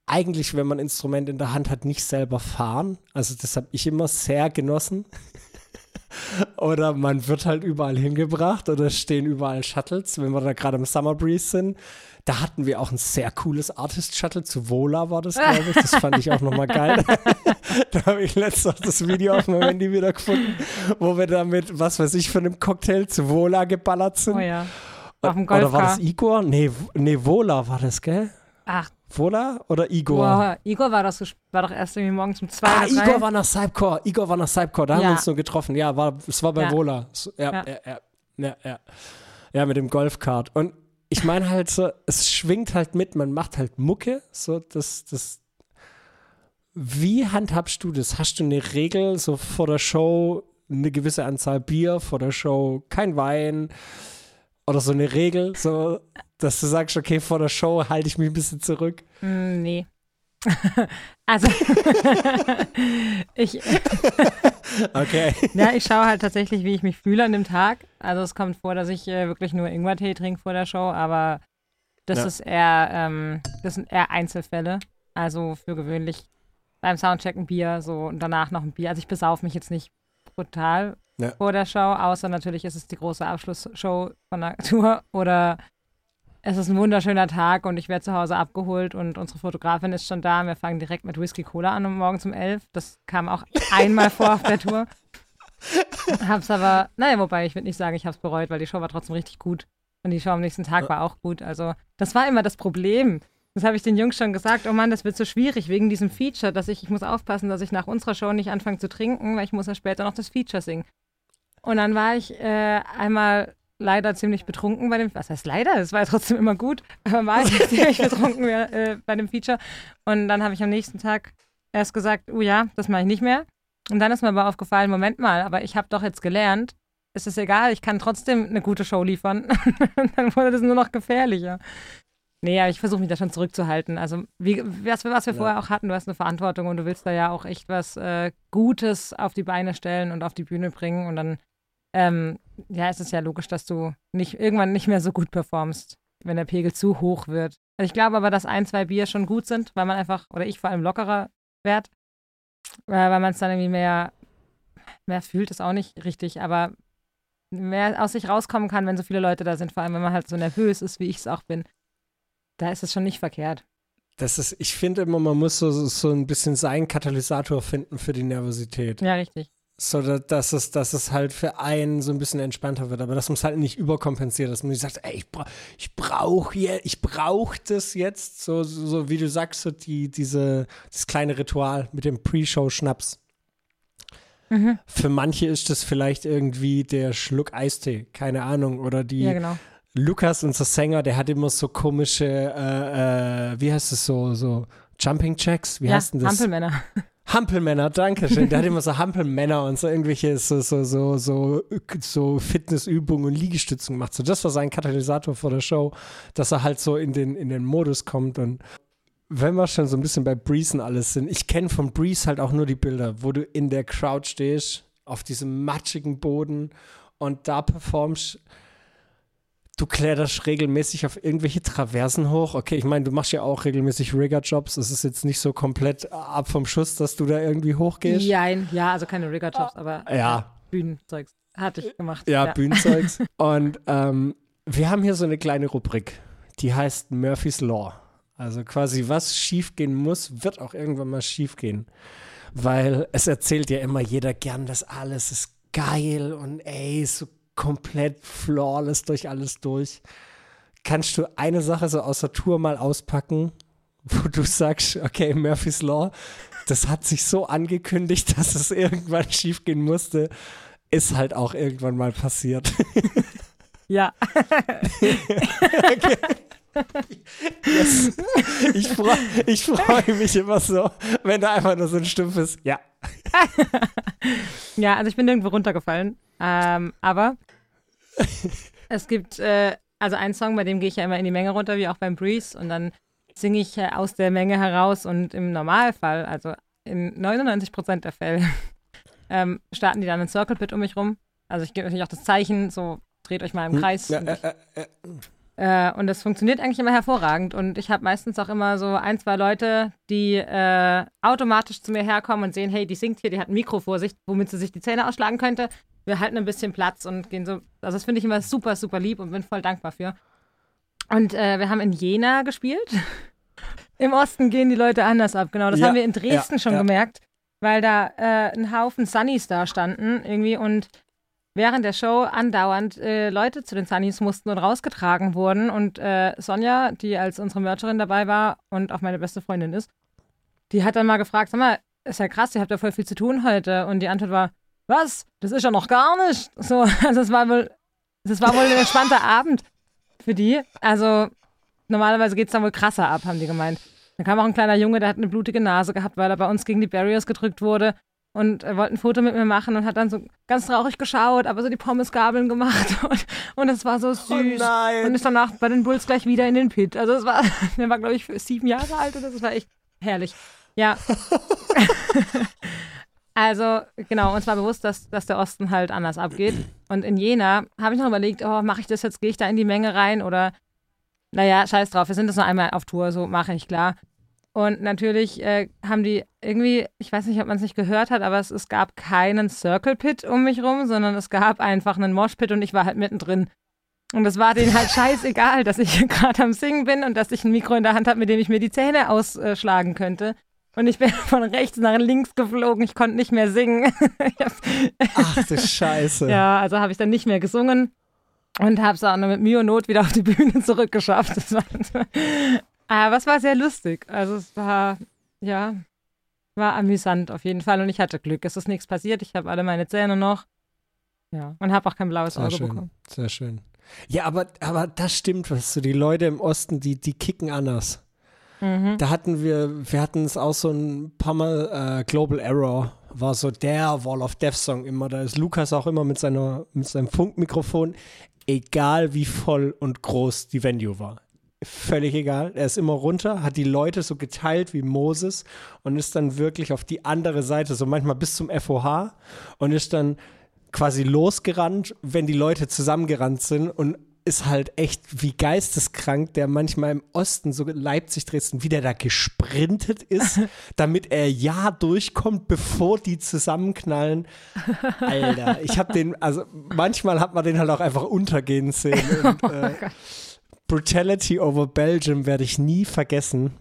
eigentlich, wenn man ein Instrument in der Hand hat, nicht selber fahren. Also das habe ich immer sehr genossen. oder man wird halt überall hingebracht oder stehen überall Shuttles, wenn wir da gerade im Summer Breeze sind. Da hatten wir auch ein sehr cooles Artist-Shuttle zu Vola, war das, glaube ich. Das fand ich auch nochmal geil. da habe ich letztens auch das Video auf meinem Handy wieder gefunden, wo wir da mit, was weiß ich, von einem Cocktail zu Vola geballert sind. Oh ja. Auf dem Golfcar. Oder war das Igor? Nee, nee, Vola war das, gell? Ach. Vola oder Igor? Boah, Igor war, das, war doch erst irgendwie morgens um zwei Ah, Igor war nach Cypcore. Igor war nach Cypcore. Da ja. haben wir uns nur getroffen. Ja, war, es war bei ja. Vola. Ja, ja, ja. Ja, ja. ja, mit dem Golfkart. Und ich meine halt so, es schwingt halt mit, man macht halt Mucke, so das, das. Wie handhabst du das? Hast du eine Regel, so vor der Show eine gewisse Anzahl Bier, vor der Show kein Wein oder so eine Regel, so, dass du sagst, okay, vor der Show halte ich mich ein bisschen zurück? Mm, nee. also, ich. okay. Ja, ich schaue halt tatsächlich, wie ich mich fühle an dem Tag. Also, es kommt vor, dass ich äh, wirklich nur Ingwertee trinke vor der Show, aber das ja. ist eher, ähm, das sind eher Einzelfälle. Also, für gewöhnlich beim Soundcheck ein Bier, so und danach noch ein Bier. Also, ich besaufe mich jetzt nicht brutal ja. vor der Show, außer natürlich ist es die große Abschlussshow von der Tour oder es ist ein wunderschöner Tag und ich werde zu Hause abgeholt und unsere Fotografin ist schon da. Wir fangen direkt mit Whisky Cola an um morgens um elf. Das kam auch einmal vor auf der Tour. Hab's aber, naja, wobei ich würde nicht sagen, ich hab's bereut, weil die Show war trotzdem richtig gut. Und die Show am nächsten Tag war auch gut. Also, das war immer das Problem. Das habe ich den Jungs schon gesagt. Oh Mann, das wird so schwierig wegen diesem Feature, dass ich, ich muss aufpassen, dass ich nach unserer Show nicht anfange zu trinken, weil ich muss ja später noch das Feature singen. Und dann war ich äh, einmal leider ziemlich betrunken bei dem, was heißt leider, es war ja trotzdem immer gut, aber war ich ziemlich betrunken äh, bei dem Feature. Und dann habe ich am nächsten Tag erst gesagt, oh ja, das mache ich nicht mehr. Und dann ist mir aber aufgefallen, Moment mal, aber ich habe doch jetzt gelernt, es ist egal, ich kann trotzdem eine gute Show liefern. dann wurde das nur noch gefährlicher. Nee, aber ich versuche mich da schon zurückzuhalten. Also, wie, was, was wir ja. vorher auch hatten, du hast eine Verantwortung und du willst da ja auch echt was äh, Gutes auf die Beine stellen und auf die Bühne bringen. Und dann ähm, ja, es ist ja logisch, dass du nicht, irgendwann nicht mehr so gut performst, wenn der Pegel zu hoch wird. Also ich glaube aber, dass ein, zwei Bier schon gut sind, weil man einfach, oder ich vor allem lockerer werde, äh, weil man es dann irgendwie mehr, mehr fühlt, ist auch nicht richtig, aber mehr aus sich rauskommen kann, wenn so viele Leute da sind, vor allem wenn man halt so nervös ist, wie ich es auch bin. Da ist es schon nicht verkehrt. Das ist, ich finde immer, man muss so, so ein bisschen seinen Katalysator finden für die Nervosität. Ja, richtig. So, dass es, dass es halt für einen so ein bisschen entspannter wird, aber dass man es halt nicht überkompensiert, dass man nicht sagt, ey, ich, bra ich brauche ich brauch das jetzt, so, so wie du sagst, so die, diese, das kleine Ritual mit dem Pre-Show-Schnaps. Mhm. Für manche ist das vielleicht irgendwie der Schluck Eistee, keine Ahnung, oder die ja, genau. Lukas, unser Sänger, der hat immer so komische, äh, äh, wie heißt es so, so Jumping Jacks, wie ja, heißt denn das? Hampelmänner. Hampelmänner, danke schön. Der hat immer so Hampelmänner und so irgendwelche so, so, so, so, so Fitnessübungen und Liegestützen gemacht. So, das war sein Katalysator vor der Show, dass er halt so in den, in den Modus kommt. Und wenn wir schon so ein bisschen bei Breeze und alles sind, ich kenne von Breeze halt auch nur die Bilder, wo du in der Crowd stehst, auf diesem matschigen Boden und da performst du kletterst regelmäßig auf irgendwelche Traversen hoch. Okay, ich meine, du machst ja auch regelmäßig Rigger-Jobs. Es ist jetzt nicht so komplett ab vom Schuss, dass du da irgendwie hochgehst. Nein, ja, also keine Rigger-Jobs, aber ja. Bühnenzeugs hatte ich gemacht. Ja, ja. Bühnenzeugs. Und ähm, wir haben hier so eine kleine Rubrik, die heißt Murphy's Law. Also quasi, was schiefgehen muss, wird auch irgendwann mal schiefgehen. Weil es erzählt ja immer jeder gern, dass alles ist geil und ey, so komplett flawless durch alles durch. Kannst du eine Sache so aus der Tour mal auspacken, wo du sagst, okay, Murphy's Law, das hat sich so angekündigt, dass es irgendwann schiefgehen musste, ist halt auch irgendwann mal passiert. Ja. okay. Yes. Ich freue ich freu mich immer so, wenn da einfach nur so ein stumpfes Ja. ja, also ich bin nirgendwo runtergefallen. Ähm, aber es gibt äh, also einen Song, bei dem gehe ich ja immer in die Menge runter, wie auch beim Breeze. Und dann singe ich äh, aus der Menge heraus. Und im Normalfall, also in 99 Prozent der Fälle, ähm, starten die dann einen Circle Pit um mich rum. Also ich gebe natürlich auch das Zeichen, so dreht euch mal im hm. Kreis. Ja, äh, äh, äh, und das funktioniert eigentlich immer hervorragend. Und ich habe meistens auch immer so ein, zwei Leute, die äh, automatisch zu mir herkommen und sehen, hey, die singt hier, die hat ein Mikro vor sich, womit sie sich die Zähne ausschlagen könnte. Wir halten ein bisschen Platz und gehen so. Also, das finde ich immer super, super lieb und bin voll dankbar für. Und äh, wir haben in Jena gespielt. Im Osten gehen die Leute anders ab, genau. Das ja, haben wir in Dresden ja, schon ja. gemerkt, weil da äh, ein Haufen Sunnies da standen irgendwie und während der Show andauernd äh, Leute zu den Sunnies mussten und rausgetragen wurden. Und äh, Sonja, die als unsere Mercherin dabei war und auch meine beste Freundin ist, die hat dann mal gefragt, sag mal, ist ja krass, ihr habt ja voll viel zu tun heute. Und die Antwort war, was? Das ist ja noch gar nicht. So, also es war wohl, das war wohl ein entspannter Abend für die. Also normalerweise geht es dann wohl krasser ab, haben die gemeint. Dann kam auch ein kleiner Junge, der hat eine blutige Nase gehabt, weil er bei uns gegen die Barriers gedrückt wurde und er wollte ein Foto mit mir machen und hat dann so ganz traurig geschaut, aber so die Pommesgabeln gemacht und, und es war so oh süß. Oh und ist danach bei den Bulls gleich wieder in den Pit. Also es war, der war glaube ich sieben Jahre alt und das war echt herrlich. Ja. Also genau, uns war bewusst, dass, dass der Osten halt anders abgeht. Und in Jena habe ich noch überlegt, oh, mache ich das jetzt, gehe ich da in die Menge rein oder naja, scheiß drauf, wir sind das nur einmal auf Tour, so mache ich, klar. Und natürlich äh, haben die irgendwie, ich weiß nicht, ob man es nicht gehört hat, aber es, es gab keinen Circle Pit um mich rum, sondern es gab einfach einen Mosh Pit und ich war halt mittendrin. Und es war denen halt scheißegal, dass ich gerade am Singen bin und dass ich ein Mikro in der Hand habe, mit dem ich mir die Zähne ausschlagen könnte. Und ich bin von rechts nach links geflogen, ich konnte nicht mehr singen. Ach du Scheiße. Ja, also habe ich dann nicht mehr gesungen und habe es auch nur mit Mühe und Not wieder auf die Bühne zurückgeschafft. Das war, aber es war sehr lustig. Also es war, ja, war amüsant auf jeden Fall. Und ich hatte Glück. Es ist nichts passiert. Ich habe alle meine Zähne noch. Ja, und habe auch kein blaues Auge schön. bekommen. Sehr schön. Ja, aber, aber das stimmt, was du, die Leute im Osten, die, die kicken anders. Mhm. Da hatten wir, wir hatten es auch so ein paar Mal, äh, Global Error war so der Wall of Death Song immer. Da ist Lukas auch immer mit, seiner, mit seinem Funkmikrofon, egal wie voll und groß die Venue war völlig egal. Er ist immer runter, hat die Leute so geteilt wie Moses und ist dann wirklich auf die andere Seite, so manchmal bis zum FOH und ist dann quasi losgerannt, wenn die Leute zusammengerannt sind und ist halt echt wie geisteskrank, der manchmal im Osten, so Leipzig, Dresden, wie der da gesprintet ist, damit er ja durchkommt, bevor die zusammenknallen. Alter, ich hab den, also manchmal hat man den halt auch einfach untergehen sehen. Und, äh, Brutality over Belgium werde ich nie vergessen.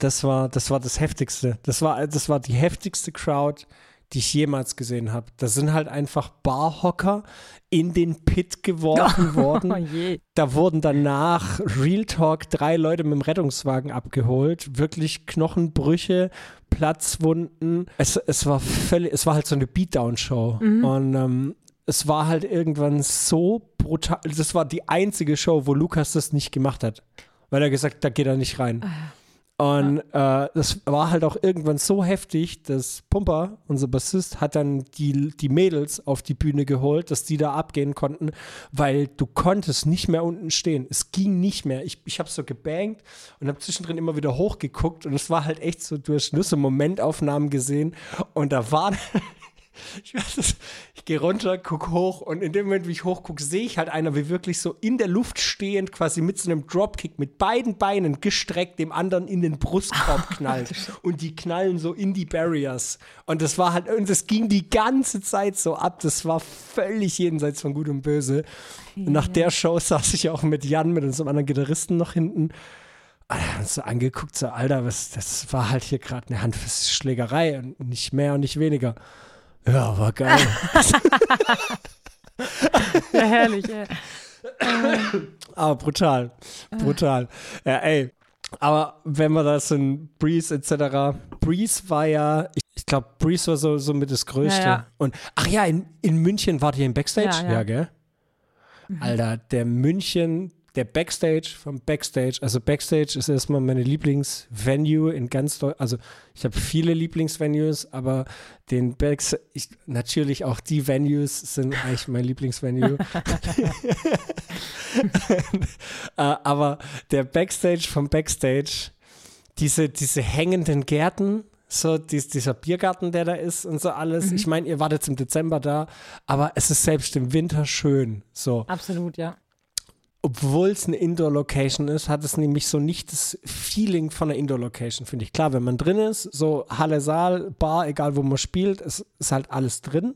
Das war, das war das heftigste. Das war, das war die heftigste Crowd, die ich jemals gesehen habe. Da sind halt einfach Barhocker in den Pit geworfen worden. Oh da wurden danach Real Talk drei Leute mit dem Rettungswagen abgeholt. Wirklich Knochenbrüche, Platzwunden. Es, es war völlig, es war halt so eine Beatdown-Show. Mhm. Und ähm, es war halt irgendwann so brutal. Das war die einzige Show, wo Lukas das nicht gemacht hat. Weil er gesagt hat, da geht er nicht rein. Und äh, das war halt auch irgendwann so heftig, dass Pumper, unser Bassist, hat dann die, die Mädels auf die Bühne geholt, dass die da abgehen konnten, weil du konntest nicht mehr unten stehen. Es ging nicht mehr. Ich, ich habe so gebankt und habe zwischendrin immer wieder hochgeguckt und es war halt echt so, du hast nur so Momentaufnahmen gesehen und da war ich, weiß es, ich gehe runter, guck hoch und in dem Moment, wie ich hochgucke, sehe ich halt einer, wie wirklich so in der Luft stehend, quasi mit so einem Dropkick mit beiden Beinen gestreckt, dem anderen in den Brustkorb knallt. und die knallen so in die Barriers. Und das war halt, und das ging die ganze Zeit so ab. Das war völlig jenseits von Gut und Böse. Und nach der Show saß ich auch mit Jan, mit unserem anderen Gitarristen noch hinten. Und haben uns so angeguckt, so, Alter, was, das war halt hier gerade eine handfeste Schlägerei und nicht mehr und nicht weniger. Ja, war geil. Ja, herrlich, ey. Aber brutal. Brutal. Ja, ey. Aber wenn wir das in Breeze etc. Breeze war ja, ich, ich glaube, Breeze war so, so mit das Größte. Ja, ja. Und ach ja, in, in München wart ihr im Backstage? Ja, ja. gell? Alter, der München, der Backstage vom Backstage, also Backstage ist erstmal meine Lieblingsvenue in ganz Deutschland. Also ich habe viele Lieblingsvenues, aber den Backstage, natürlich auch die Venues sind eigentlich mein Lieblingsvenue. äh, aber der Backstage vom Backstage, diese, diese hängenden Gärten, so dies, dieser Biergarten, der da ist und so alles. Ich meine, ihr wart jetzt im Dezember da, aber es ist selbst im Winter schön. So Absolut, ja. Obwohl es eine Indoor-Location ist, hat es nämlich so nicht das Feeling von einer Indoor-Location, finde ich. Klar, wenn man drin ist, so Halle, Saal, Bar, egal wo man spielt, es ist halt alles drin.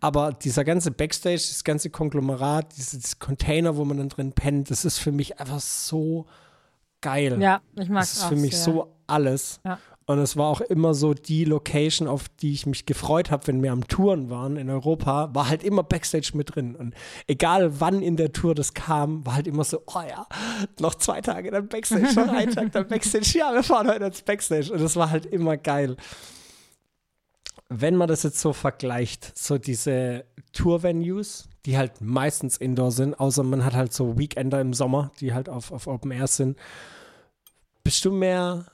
Aber dieser ganze Backstage, das ganze Konglomerat, dieses Container, wo man dann drin pennt, das ist für mich einfach so geil. Ja, ich mag Das es ist auch für mich sehr. so alles. Ja. Und es war auch immer so die Location, auf die ich mich gefreut habe, wenn wir am Touren waren in Europa, war halt immer Backstage mit drin. Und egal wann in der Tour das kam, war halt immer so, oh ja, noch zwei Tage dann Backstage, noch ein Tag dann Backstage, ja, wir fahren heute ins Backstage. Und das war halt immer geil. Wenn man das jetzt so vergleicht, so diese Tour-Venues, die halt meistens Indoor sind, außer man hat halt so Weekender im Sommer, die halt auf, auf Open Air sind. Bist du mehr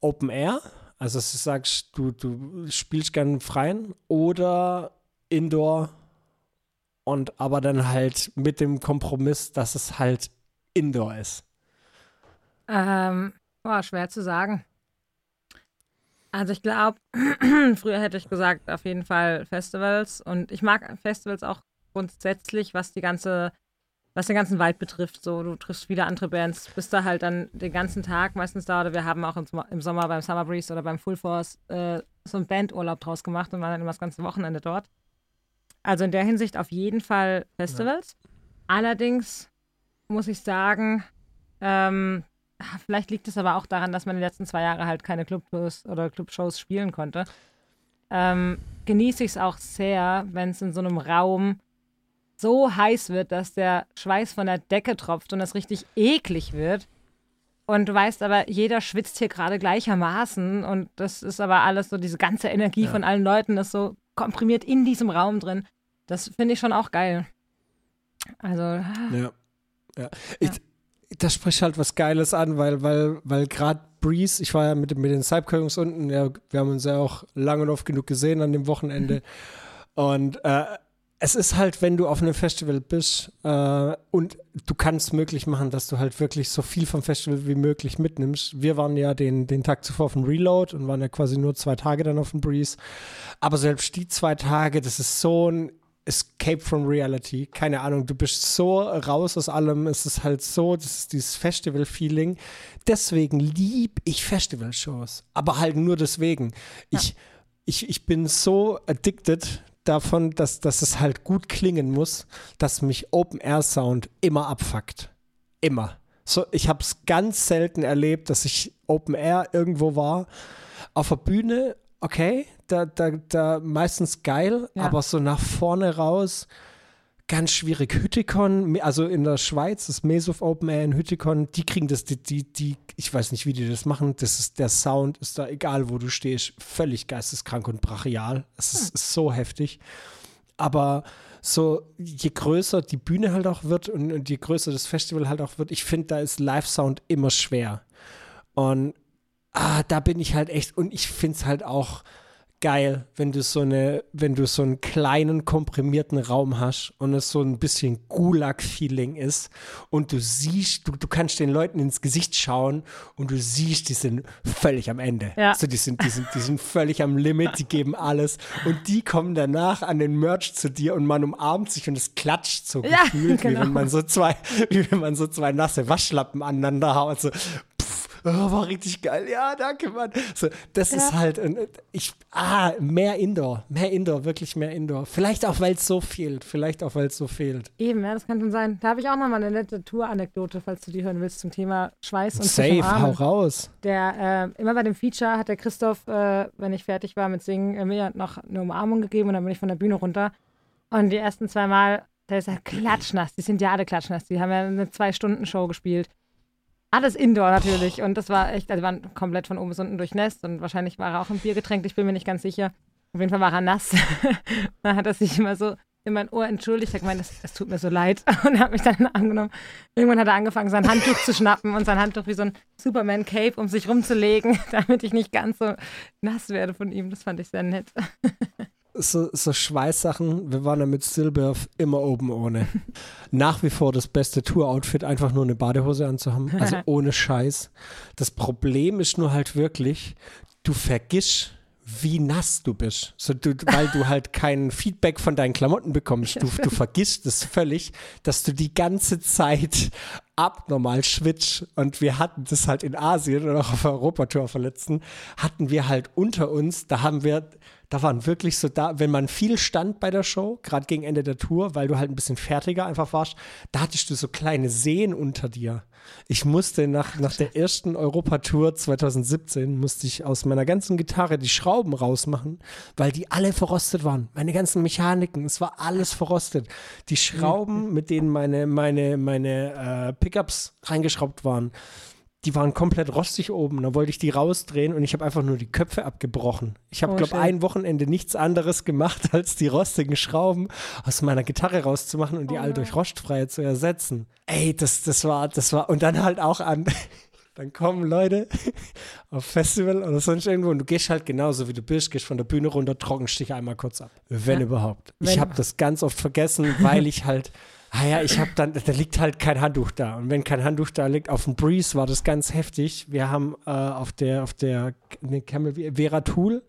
Open Air? Also, dass du sagst, du, du spielst gerne im Freien oder Indoor und aber dann halt mit dem Kompromiss, dass es halt Indoor ist. Ähm, boah, schwer zu sagen. Also ich glaube, früher hätte ich gesagt, auf jeden Fall Festivals. Und ich mag Festivals auch grundsätzlich, was die ganze, was den ganzen Wald betrifft. So, du triffst wieder andere Bands, bist da halt dann den ganzen Tag meistens da. Oder wir haben auch im, Sommer- im Sommer beim Summer Breeze oder beim Full Force äh, so einen Bandurlaub draus gemacht und waren dann immer das ganze Wochenende dort. Also in der Hinsicht auf jeden Fall Festivals. Allerdings muss ich sagen, ähm, Vielleicht liegt es aber auch daran, dass man die letzten zwei Jahre halt keine Clubtours oder Clubshows spielen konnte. Ähm, genieße ich es auch sehr, wenn es in so einem Raum so heiß wird, dass der Schweiß von der Decke tropft und es richtig eklig wird. Und du weißt aber, jeder schwitzt hier gerade gleichermaßen und das ist aber alles so, diese ganze Energie Ja. von allen Leuten ist so komprimiert in diesem Raum drin. Das finde ich schon auch geil. Also, Ja. ja. Ich, Da spricht halt was Geiles an, weil, weil, weil gerade Breeze, ich war ja mit, mit den Cypher-Jungs unten, ja, wir haben uns ja auch lange und oft genug gesehen an dem Wochenende. Und äh, es ist halt, wenn du auf einem Festival bist äh, und du kannst möglich machen, dass du halt wirklich so viel vom Festival wie möglich mitnimmst. Wir waren ja den, den Tag zuvor auf dem Reload und waren ja quasi nur zwei Tage dann auf dem Breeze. Aber selbst die zwei Tage, das ist so ein Escape from Reality. Keine Ahnung, du bist so raus aus allem. Es ist halt so, das ist dieses Festival-Feeling. Deswegen lieb ich Festivalshows. Aber halt nur deswegen. Ich, ich, ich bin so addicted davon, dass, dass es halt gut klingen muss, dass mich Open-Air-Sound immer abfuckt. Immer. So, ich habe es ganz selten erlebt, dass ich Open Air irgendwo war, auf der Bühne okay, da, da, da meistens geil, Ja. aber so nach vorne raus ganz schwierig. Hüttikon, also in der Schweiz, das Mesov Open Air in Hüttikon, die kriegen das, die, die, die, ich weiß nicht, wie die das machen, das ist, der Sound ist da, egal wo du stehst, völlig geisteskrank und brachial. Es ist, ist so heftig. Aber so, je größer die Bühne halt auch wird und, und je größer das Festival halt auch wird, ich finde, da ist Live-Sound immer schwer. Und ah, da bin ich halt echt, und ich finde es halt auch geil, wenn du so eine, wenn du so einen kleinen komprimierten Raum hast und es so ein bisschen Gulag-Feeling ist und du siehst, du, du kannst den Leuten ins Gesicht schauen und du siehst, die sind völlig am Ende. Ja. So, die sind, die sind, die sind völlig am Limit, die geben alles und die kommen danach an den Merch zu dir und man umarmt sich und es klatscht so Ja, gefühlt, wie genau. wenn man so zwei, wie wenn man so zwei nasse Waschlappen aneinander haut, so oh, war richtig geil. Ja, danke, Mann. So, das ist Ja. halt, und ich, ah, mehr Indoor, mehr Indoor, wirklich mehr Indoor. Vielleicht auch, weil es so fehlt, vielleicht auch, weil es so fehlt. Eben, ja, das kann schon sein. Da habe ich auch noch mal eine nette Tour-Anekdote, falls du die hören willst, zum Thema Schweiß und Safe, hau raus. Der, äh, immer bei dem Feature hat der Christoph, äh, wenn ich fertig war mit Singen, äh, mir noch eine Umarmung gegeben und dann bin ich von der Bühne runter. Und die ersten zwei Mal, der ist ja klatschnass. Die sind ja alle klatschnass. Die haben ja eine Zwei-Stunden-Show gespielt. Alles Indoor natürlich. Und das war echt, also waren komplett von oben bis unten durchnässt. Und wahrscheinlich war er auch im Bier getränkt. Ich bin mir nicht ganz sicher. Auf jeden Fall war er nass. dann hat er sich immer so in mein Ohr entschuldigt. Hat gemeint, es, tut mir so leid. Und hat mich dann in den Arm genommen. Irgendwann hat er angefangen, sein Handtuch zu schnappen und sein Handtuch wie so ein Superman-Cape um sich rumzulegen, damit ich nicht ganz so nass werde von ihm. Das fand ich sehr nett. So, so Schweißsachen, wir waren ja mit Silberf immer oben ohne. Nach wie vor das beste Tour-Outfit, einfach nur eine Badehose anzuhaben, also ohne Scheiß. Das Problem ist nur halt wirklich, du vergisst, wie nass du bist. So, du, weil du halt kein Feedback von deinen Klamotten bekommst. Du, du vergisst es völlig, dass du die ganze Zeit abnormal schwitzt. Und wir hatten das halt in Asien und auch auf Europatour verletzten, hatten wir halt unter uns, da haben wir, da waren wirklich so da, wenn man viel stand bei der Show, gerade gegen Ende der Tour, weil du halt ein bisschen fertiger einfach warst, da hattest du so kleine Seen unter dir. Ich musste nach, nach der ersten Europatour 2017, musste ich aus meiner ganzen Gitarre die Schrauben rausmachen, weil die alle verrostet waren. Meine ganzen Mechaniken, es war alles verrostet. Die Schrauben, mit denen meine, meine, meine äh, Pickups reingeschraubt waren, die waren komplett rostig oben. Da wollte ich die rausdrehen und ich habe einfach nur die Köpfe abgebrochen. Ich habe, Oh, glaube ein Wochenende nichts anderes gemacht, als die rostigen Schrauben aus meiner Gitarre rauszumachen und die Oh alle no. durch rostfreie zu ersetzen. Ey, das, das war, das war, und dann halt auch an. Dann kommen Leute auf Festival oder sonst irgendwo und du gehst halt genauso wie du bist, gehst von der Bühne runter, trockenst dich einmal kurz ab. Wenn Ja. überhaupt. ich Wenn- habe das ganz oft vergessen, weil ich halt Ah ja, ich habe dann, da liegt halt kein Handtuch da. Und wenn kein Handtuch da liegt, auf dem Breeze war das ganz heftig. Wir haben äh, auf der, auf der ne, Camel, Vera Tool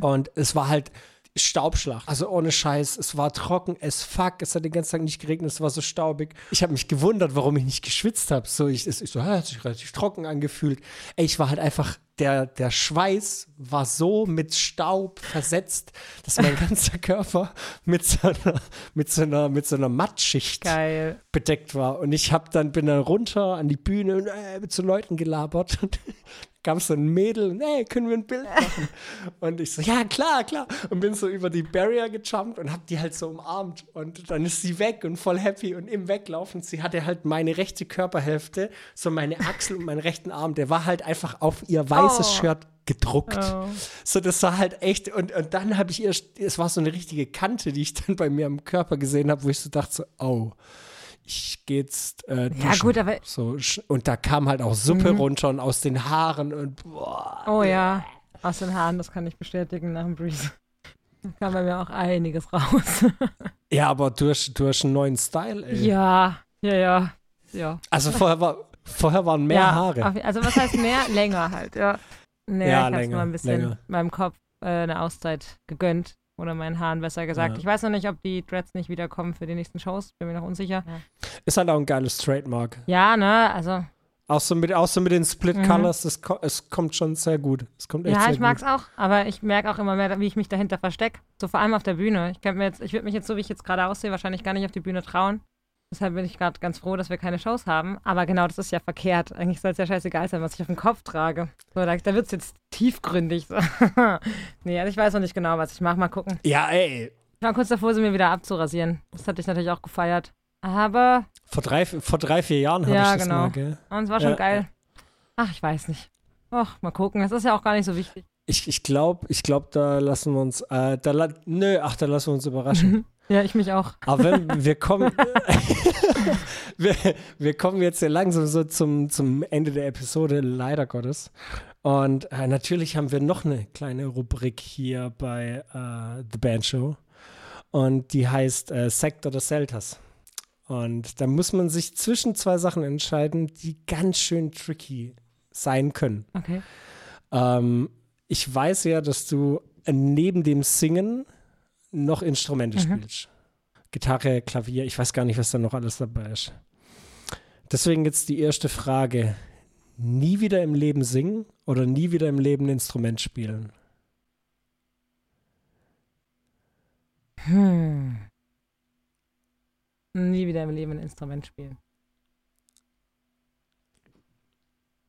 und es war halt Staubschlag. Also ohne Scheiß. Es war trocken as fuck. Es hat den ganzen Tag nicht geregnet. Es war so staubig. Ich habe mich gewundert, warum ich nicht geschwitzt habe. So, ich, es- ich so, ah, hat sich relativ trocken angefühlt. Ey, ich war halt einfach, der, der Schweiß war so mit Staub versetzt, dass mein ganzer Körper mit so einer, mit so einer, mit so einer Mattschicht Geil. bedeckt war. Und ich hab dann, bin dann runter an die Bühne und äh, mit so Leuten gelabert. Und kam so ein Mädel hey, können wir ein Bild machen? und ich so, ja, klar, klar. Und bin so über die Barrier gejumpt und hab die halt so umarmt. Und dann ist sie weg und voll happy. Und im Weglaufen, sie hatte halt meine rechte Körperhälfte, so meine Achsel und meinen rechten Arm, der war halt einfach auf ihr weißes Oh. Shirt gedruckt. Oh. So, das war halt echt, und, und dann habe ich erst, es war so eine richtige Kante, die ich dann bei mir am Körper gesehen habe, wo ich so dachte, so, oh, ich gehe jetzt äh, Ja, gut, aber- So, und da kam halt auch Suppe runter und aus den Haaren und boah. Oh ja, aus den Haaren, das kann ich bestätigen nach dem Breeze. Da kam bei mir auch einiges raus. Ja, aber du hast, du hast einen neuen Style, ey. ja, ja, ja. Ja. Also vorher, war, vorher waren mehr ja, Haare. also was heißt mehr? länger halt, ja. Nee, Ja, ich hab's länger, mal ein bisschen länger. meinem Kopf äh, eine Auszeit gegönnt. Oder meinen Haaren besser gesagt. Ja. Ich weiß noch nicht, ob die Dreads nicht wiederkommen für die nächsten Shows. Bin mir noch unsicher. Ist halt auch ein geiles Trademark. Ja, ne, also. Auch so mit, auch so mit den Split Mhm. Colors, das, ko- es kommt schon sehr gut. Es kommt echt Ja, sehr ich mag's gut. auch, aber ich merke auch immer mehr, wie ich mich dahinter verstecke. So vor allem auf der Bühne. Ich könnte mir jetzt, ich würde mich jetzt so, wie ich jetzt gerade aussehe, wahrscheinlich gar nicht auf die Bühne trauen. Deshalb bin ich gerade ganz froh, dass wir keine Shows haben. Aber genau, das ist ja verkehrt. Eigentlich soll es ja scheißegal sein, was ich auf den Kopf trage. So, da, da wird es jetzt tiefgründig. Nee, also ich weiß noch nicht genau, was ich mache. Mal gucken. Ja, ey. Ich war kurz davor, sie mir wieder abzurasieren. Das hatte ich natürlich auch gefeiert. Aber. Vor drei, vor drei vier Jahren habe ja, ich das genau. mal, gell? Und es war schon Ja, geil. Ach, ich weiß nicht. Ach, mal gucken. Das ist ja auch gar nicht so wichtig. Ich, ich glaube, ich glaub, da lassen wir uns, äh, da la nö, ach, da lassen wir uns überraschen. Ja, ich mich auch. Aber wir kommen, wir, wir kommen jetzt ja langsam so zum, zum Ende der Episode, leider Gottes. Und äh, natürlich haben wir noch eine kleine Rubrik hier bei äh, The Band Show. Und die heißt äh, Sekt oder Selters. Und da muss man sich zwischen zwei Sachen entscheiden, die ganz schön tricky sein können. Okay. Ähm, ich weiß ja, dass du neben dem Singen noch Instrumente Mhm. spielst. Gitarre, Klavier, ich weiß gar nicht, was da noch alles dabei ist. Deswegen jetzt die erste Frage. Nie wieder im Leben singen oder nie wieder im Leben ein Instrument spielen? Hm. Nie wieder im Leben ein Instrument spielen.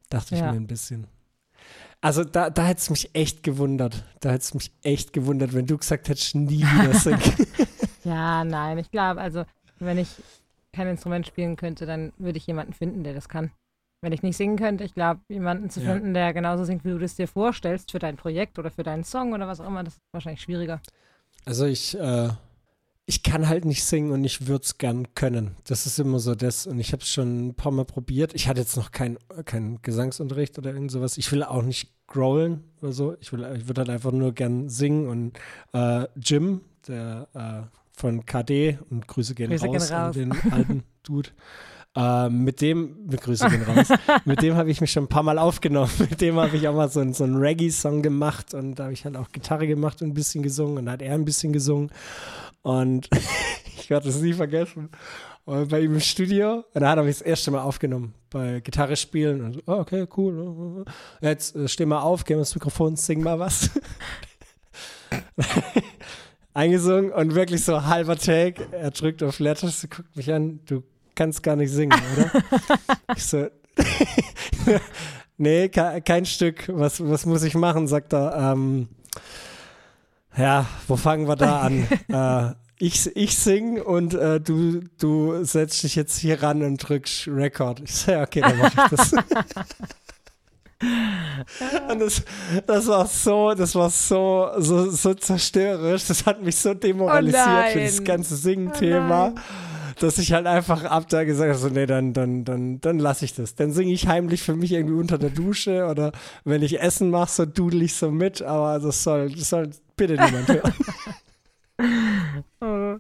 Dachte ich Ja. mir ein bisschen. Also da, da hätte es mich echt gewundert. Da hätte es mich echt gewundert, wenn du gesagt hättest, nie wieder singen. Ja, nein, ich glaube, also, wenn ich kein Instrument spielen könnte, dann würde ich jemanden finden, der das kann. Wenn ich nicht singen könnte, ich glaube, jemanden zu Ja. finden, der genauso singt, wie du das dir vorstellst, für dein Projekt oder für deinen Song oder was auch immer, das ist wahrscheinlich schwieriger. Also ich, äh, ich kann halt nicht singen und ich würde es gern können. Das ist immer so das. Und ich habe es schon ein paar Mal probiert. Ich hatte jetzt noch keinen kein Gesangsunterricht oder irgend sowas. Ich will auch nicht growlen oder so. Ich, will- ich würde halt einfach nur gern singen. Und äh, Jim, der äh, von KD, und Grüße gehen Grüße gehen raus, raus. den alten Dude. Äh, mit dem, mit Grüße gehen raus, mit dem habe ich mich schon ein paar Mal aufgenommen. Mit dem habe ich auch mal so, einen- so einen Reggae-Song gemacht und da habe ich halt auch Gitarre gemacht und ein bisschen gesungen und da hat er ein bisschen gesungen. Und ich werde es nie vergessen. Und bei ihm im Studio, und da hat er mich das erste Mal aufgenommen, bei Gitarre spielen. Und so, oh, okay, cool. Jetzt äh, steh mal auf, geh mal ins Mikrofon, sing mal was. Eingesungen und wirklich so halber Take. Er drückt auf Letters, guckt mich an, du kannst gar nicht singen, oder? ich so, nee, ke kein Stück. Was, was muss ich machen? Sagt er. Ähm, ja, wo fangen wir da an? äh, ich, ich sing und äh, du, du setzt dich jetzt hier ran und drückst Record. Ich sage, okay, dann mach ich das. und das, das war so, das war so, so, so zerstörerisch. Das hat mich so demoralisiert für das nein. ganze Oh Singen-Thema nein. Dass ich halt einfach ab da gesagt habe, so, nee, dann, dann, dann, dann lasse ich das. Dann singe ich heimlich für mich irgendwie unter der Dusche oder wenn ich Essen mache, so dudel ich so mit, aber das soll, das soll bitte niemand hören. Oh.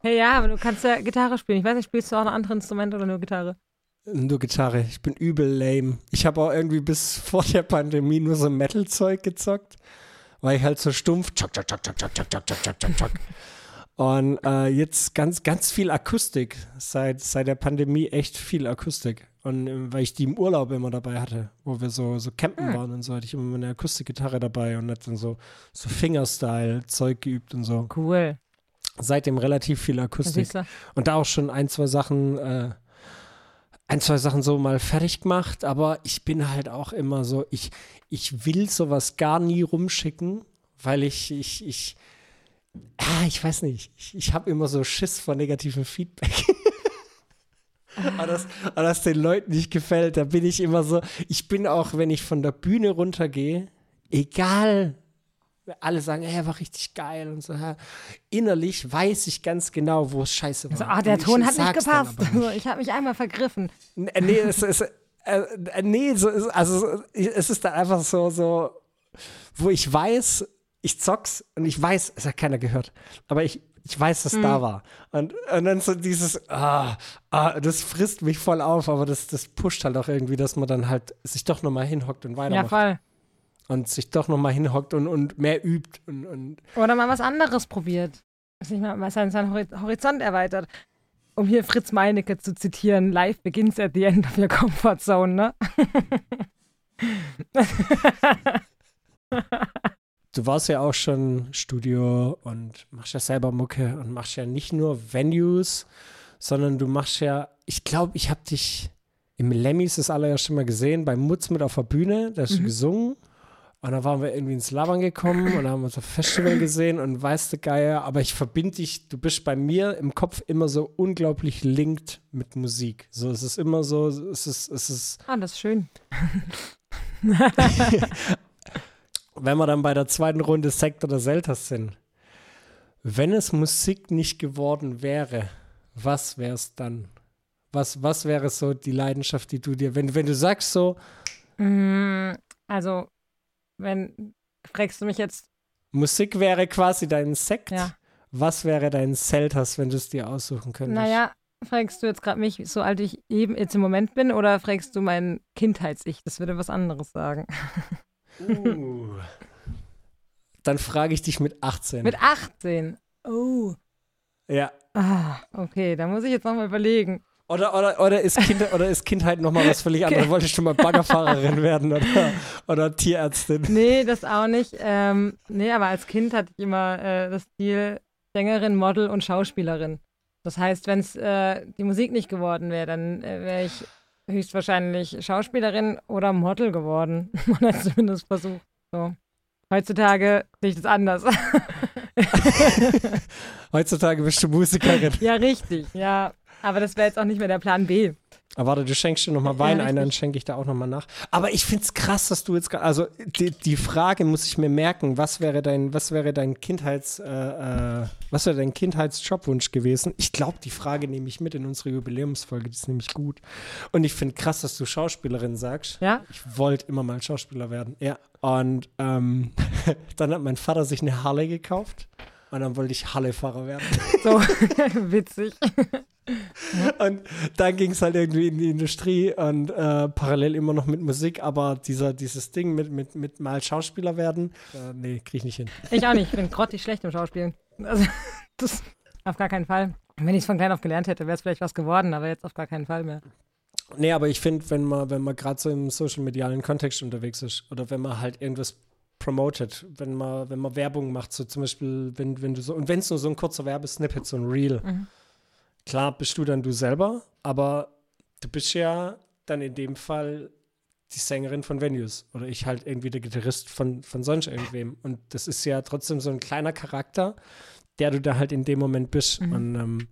Hey, ja, aber du kannst ja Gitarre spielen. Ich weiß nicht, spielst du auch noch andere Instrumente oder nur Gitarre? Nur Gitarre, ich bin übel lame. Ich habe auch irgendwie bis vor der Pandemie nur so Metal-Zeug gezockt, weil ich halt so stumpf tschak, tschak, tschak, tschak, tschak, tschak, tschak, tschak. Und äh, jetzt ganz, ganz viel Akustik. Seit, seit der Pandemie echt viel Akustik. Und ähm, weil ich die im Urlaub immer dabei hatte, wo wir so, so campen Hm. waren und so, hatte ich immer meine Akustikgitarre dabei und hab dann so, so Fingerstyle-Zeug geübt und so. Cool. Seitdem relativ viel Akustik. Und da auch schon ein, zwei Sachen, äh, ein, zwei Sachen so mal fertig gemacht, aber ich bin halt auch immer so, ich, ich will sowas gar nie rumschicken, weil ich, ich, ich, ah, ich weiß nicht, ich, ich habe immer so Schiss vor negativem Feedback. Aber das, aber das den Leuten nicht gefällt, da bin ich immer so, ich bin auch, wenn ich von der Bühne runtergehe, egal, alle sagen, er war richtig geil und so, innerlich weiß ich ganz genau, wo es scheiße war. Also, ah, der Und Ton hat nicht gepasst. nicht. Ich habe mich einmal vergriffen. N- Nee, es ist, äh, äh, nee, so also es ist dann einfach so, so, wo ich weiß, ich zock's und ich weiß, es hat keiner gehört. Aber ich, ich weiß, dass Mhm. da war. Und, und dann so dieses, ah, ah, das frisst mich voll auf, aber das, das pusht halt auch irgendwie, dass man dann halt sich doch nochmal hinhockt und Ja, weitermacht. voll. und sich doch nochmal hinhockt und, und mehr übt. Und, und Oder mal was anderes probiert. Nicht mal, mal seinen, seinen Hori- Horizont erweitert. Um hier Fritz Meinecke zu zitieren, life begins at the end of your comfort zone, ne? du warst ja auch schon Studio und machst ja selber Mucke und machst ja nicht nur Venues, sondern du machst ja, ich glaube, ich habe dich im Lemmys das allererste Mal gesehen, beim Mutz mit auf der Bühne, da hast du Mhm. gesungen. Und dann waren wir irgendwie ins Labern gekommen und haben uns auf Festival gesehen und weißt du, Geier, aber ich verbinde dich, du bist bei mir im Kopf immer so unglaublich linked mit Musik. So, es ist immer so, es ist, es ist, Ah, das ist schön. wenn wir dann bei der zweiten Runde Sekt oder Selters sind, wenn es Musik nicht geworden wäre, was wäre es dann? Was, was wäre so die Leidenschaft, die du dir, wenn, wenn du sagst so, Mm, Also, wenn, fragst du mich jetzt, Musik wäre quasi dein Sekt, ja, was wäre dein Selters, wenn du es dir aussuchen könntest? naja, fragst du jetzt gerade mich, so alt ich eben jetzt im Moment bin, oder fragst du mein Kindheits-Ich? Das würde was anderes sagen. Uh. Dann frage ich dich mit 18. Mit 18. Oh. ja. Ah, okay, da muss ich jetzt nochmal überlegen. Oder, oder, oder, ist kind, oder ist Kindheit nochmal was völlig anderes? Wolltest du mal Baggerfahrerin werden oder, oder Tierärztin? Nee, das auch nicht. Ähm, nee, aber als Kind hatte ich immer äh, das Ziel Sängerin, Model und Schauspielerin. Das heißt, wenn es äh, die Musik nicht geworden wäre, dann äh, wäre ich höchstwahrscheinlich Schauspielerin oder Model geworden. Man hat zumindest versucht. So. Heutzutage sehe ich das anders. Heutzutage bist du Musikerin. ja, richtig, ja. Aber das wäre jetzt auch nicht mehr der Plan B. Aber warte, du schenkst dir nochmal Wein Ja, ein, dann schenke ich da auch nochmal nach. Aber ich finde es krass, dass du jetzt gerade, also die, die Frage muss ich mir merken, was wäre dein, was wäre dein Kindheits, äh, äh, was wäre dein Kindheitsjobwunsch gewesen? Ich glaube, die Frage nehme ich mit in unsere Jubiläumsfolge, die ist nämlich gut. Und ich finde krass, dass du Schauspielerin sagst. Ja? Ich wollte immer mal Schauspieler werden, ja. Und ähm, dann hat mein Vater sich eine Harley gekauft und dann wollte ich Harley-Fahrer werden. So witzig. Und dann ging es halt irgendwie in die Industrie und äh, parallel immer noch mit Musik, aber dieser, dieses Ding mit, mit, mit mal Schauspieler werden, äh, nee, krieg ich nicht hin. Ich auch nicht. Ich bin grottig schlecht im Schauspielen. Also, das auf gar keinen Fall. Wenn ich es von klein auf gelernt hätte, wäre es vielleicht was geworden, aber jetzt auf gar keinen Fall mehr. Nee, aber ich finde, wenn man, wenn man gerade so im social-medialen Kontext unterwegs ist oder wenn man halt irgendwas promotet, wenn man, wenn man Werbung macht, so zum Beispiel, wenn, wenn du so, und wenn es nur so ein kurzer Werbesnippet, so ein Reel, Mhm. Klar bist du dann du selber, aber du bist ja dann in dem Fall die Sängerin von Venues oder ich halt irgendwie der Gitarrist von, von sonst irgendwem. Und das ist ja trotzdem so ein kleiner Charakter, der du da halt in dem Moment bist. Mhm. Und ähm,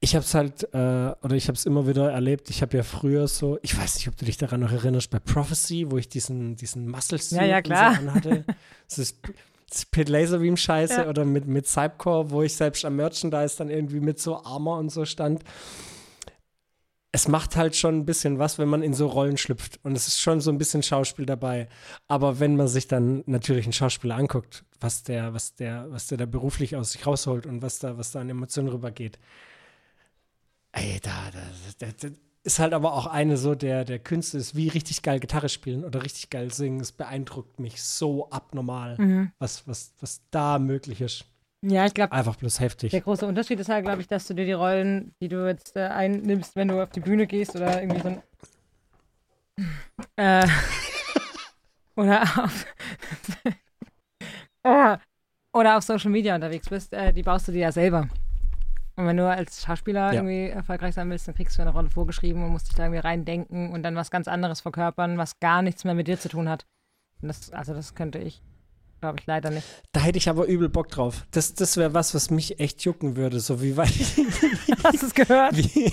ich habe es halt, äh, oder ich habe es immer wieder erlebt, ich habe ja früher so, ich weiß nicht, ob du dich daran noch erinnerst, bei Prophecy, wo ich diesen, diesen muscle suit Ja, ja, klar. So anhatte. Das ist, Pit Laserbeam Scheiße Ja. oder mit, mit Cypcore, wo ich selbst am Merchandise dann irgendwie mit so Armor und so stand. Es macht halt schon ein bisschen was, wenn man in so Rollen schlüpft. Und es ist schon so ein bisschen Schauspiel dabei. Aber wenn man sich dann natürlich einen Schauspieler anguckt, was der, was der, was der da beruflich aus sich rausholt und was da, was da an Emotionen rübergeht, ey, da, da, da, da ist halt aber auch eine so der, der Künste ist, wie richtig geil Gitarre spielen oder richtig geil singen. Es beeindruckt mich so abnormal, Mhm. was, was, was da möglich ist. Ja, ich glaube, Einfach bloß heftig. der große Unterschied ist halt, glaube ich, dass du dir die Rollen, die du jetzt äh, einnimmst, wenn du auf die Bühne gehst oder irgendwie so ein. Äh, oder auf. Oder auf Social Media unterwegs bist, äh, die baust du dir ja selber. Und wenn du als Schauspieler Ja. irgendwie erfolgreich sein willst, dann kriegst du eine Rolle vorgeschrieben und musst dich da irgendwie reindenken und dann was ganz anderes verkörpern, was gar nichts mehr mit dir zu tun hat. Das, also das könnte ich, glaube ich, leider nicht. Da hätte ich aber übel Bock drauf. Das, das wäre was, was mich echt jucken würde, so wie weit. Hast du es gehört? Wie,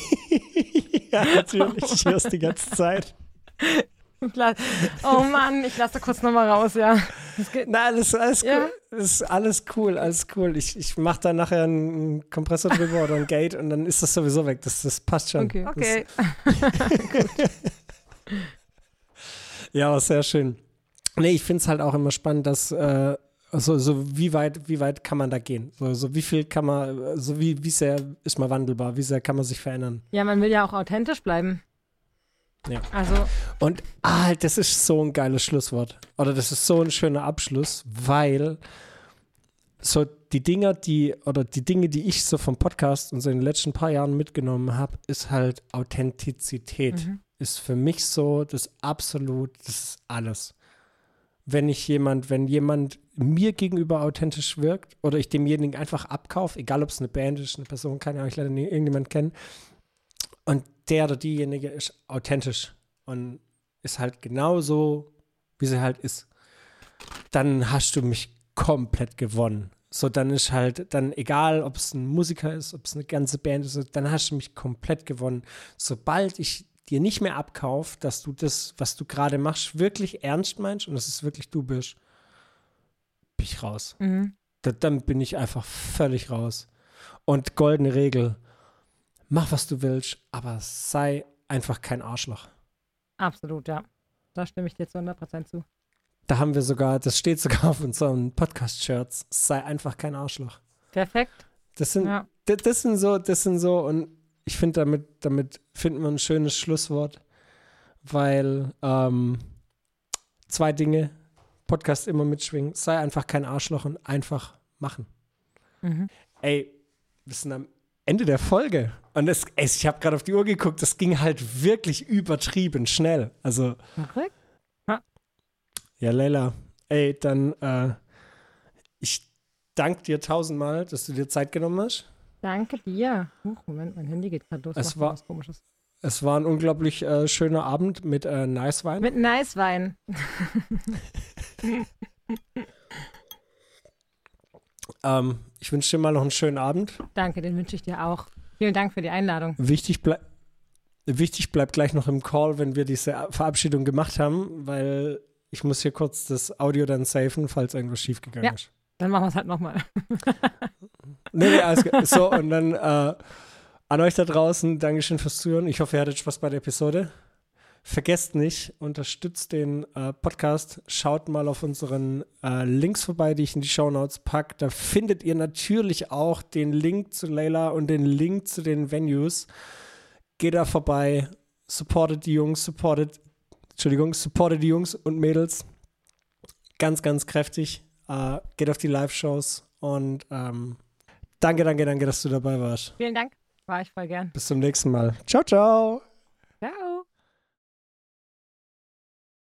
ja, natürlich. Ich höre es die ganze Zeit. Oh Mann, ich lasse da kurz nochmal raus, ja. Das geht, Nein, das ist alles Ja. cool. Das ist alles cool, alles cool. Ich, ich mache da nachher einen Kompressor drüber oder ein Gate und dann ist das sowieso weg. Das, das passt schon. okay. Okay. Ja, aber sehr schön. Nee, ich finde es halt auch immer spannend, dass äh, so, so wie weit, wie weit kann man da gehen? So, so wie viel kann man, so wie, wie sehr ist man wandelbar, wie sehr kann man sich verändern? Ja, man will ja auch authentisch bleiben. Ja. Also, Und ah, das ist so ein geiles Schlusswort. Oder das ist so ein schöner Abschluss, weil so die Dinger, die, oder die Dinge, die ich so vom Podcast und so in den letzten paar Jahren mitgenommen habe, ist halt Authentizität. mhm. Ist für mich so das absolut, das ist alles. wenn ich jemand, wenn jemand mir gegenüber authentisch wirkt oder ich demjenigen einfach abkaufe, egal ob es eine Band ist, eine Person, keine Ahnung, ich leider nie irgendjemand kennen, und der oder diejenige ist authentisch und ist halt genauso, wie sie halt ist, dann hast du mich komplett gewonnen. So, dann ist halt, dann egal, ob es ein Musiker ist, ob es eine ganze Band ist, dann hast du mich komplett gewonnen. Sobald ich dir nicht mehr abkaufe, dass du das, was du gerade machst, wirklich ernst meinst und dass es wirklich du bist, bin ich raus. Mhm. Da, dann bin ich einfach völlig raus. Und goldene Regel, mach was du willst, aber sei einfach kein Arschloch. Absolut, ja. Da stimme ich dir zu 100% zu. Da haben wir sogar, das steht sogar auf unseren Podcast-Shirts, sei einfach kein Arschloch. Perfekt. Das sind, Ja. das, das sind so, das sind so, und ich finde, damit, damit finden wir ein schönes Schlusswort, weil ähm, zwei Dinge, Podcast immer mitschwingen, sei einfach kein Arschloch und einfach machen. Mhm. Ey, wir sind am Ende der Folge. Und es, ich habe gerade auf die Uhr geguckt, das ging halt wirklich übertrieben schnell. Also, Verrückt. ja, Leila, ey, dann, äh, ich danke dir tausendmal, dass du dir Zeit genommen hast. Danke dir. Huch, Moment, mein Handy geht gerade los. Es war- was Komisches. Es war ein unglaublich äh, schöner Abend mit äh, Nice Wein. Mit Nice Wein. Ähm, ich wünsche dir mal noch einen schönen Abend. Danke, den wünsche ich dir auch. Vielen Dank für die Einladung. Wichtig, blei wichtig bleibt gleich noch im Call, wenn wir diese Verabschiedung gemacht haben, weil ich muss hier kurz das Audio dann safen, falls irgendwas schiefgegangen Ja. ist. Dann machen wir es halt nochmal. Nee, nee, alles. So, und dann äh, an euch da draußen, Dankeschön fürs Zuhören. Ich hoffe, ihr hattet Spaß bei der Episode. Vergesst nicht, unterstützt den äh, Podcast. Schaut mal auf unseren äh, Links vorbei, die ich in die Show Notes packe. Da findet ihr natürlich auch den Link zu Layla und den Link zu den Venues. Geht da vorbei, supportet die Jungs, supportet, Entschuldigung, supportet die Jungs und Mädels. Ganz, ganz kräftig. Äh, geht auf die Live-Shows und ähm, danke, danke, danke, dass du dabei warst. Vielen Dank. War ich voll gern. Bis zum nächsten Mal. Ciao, ciao.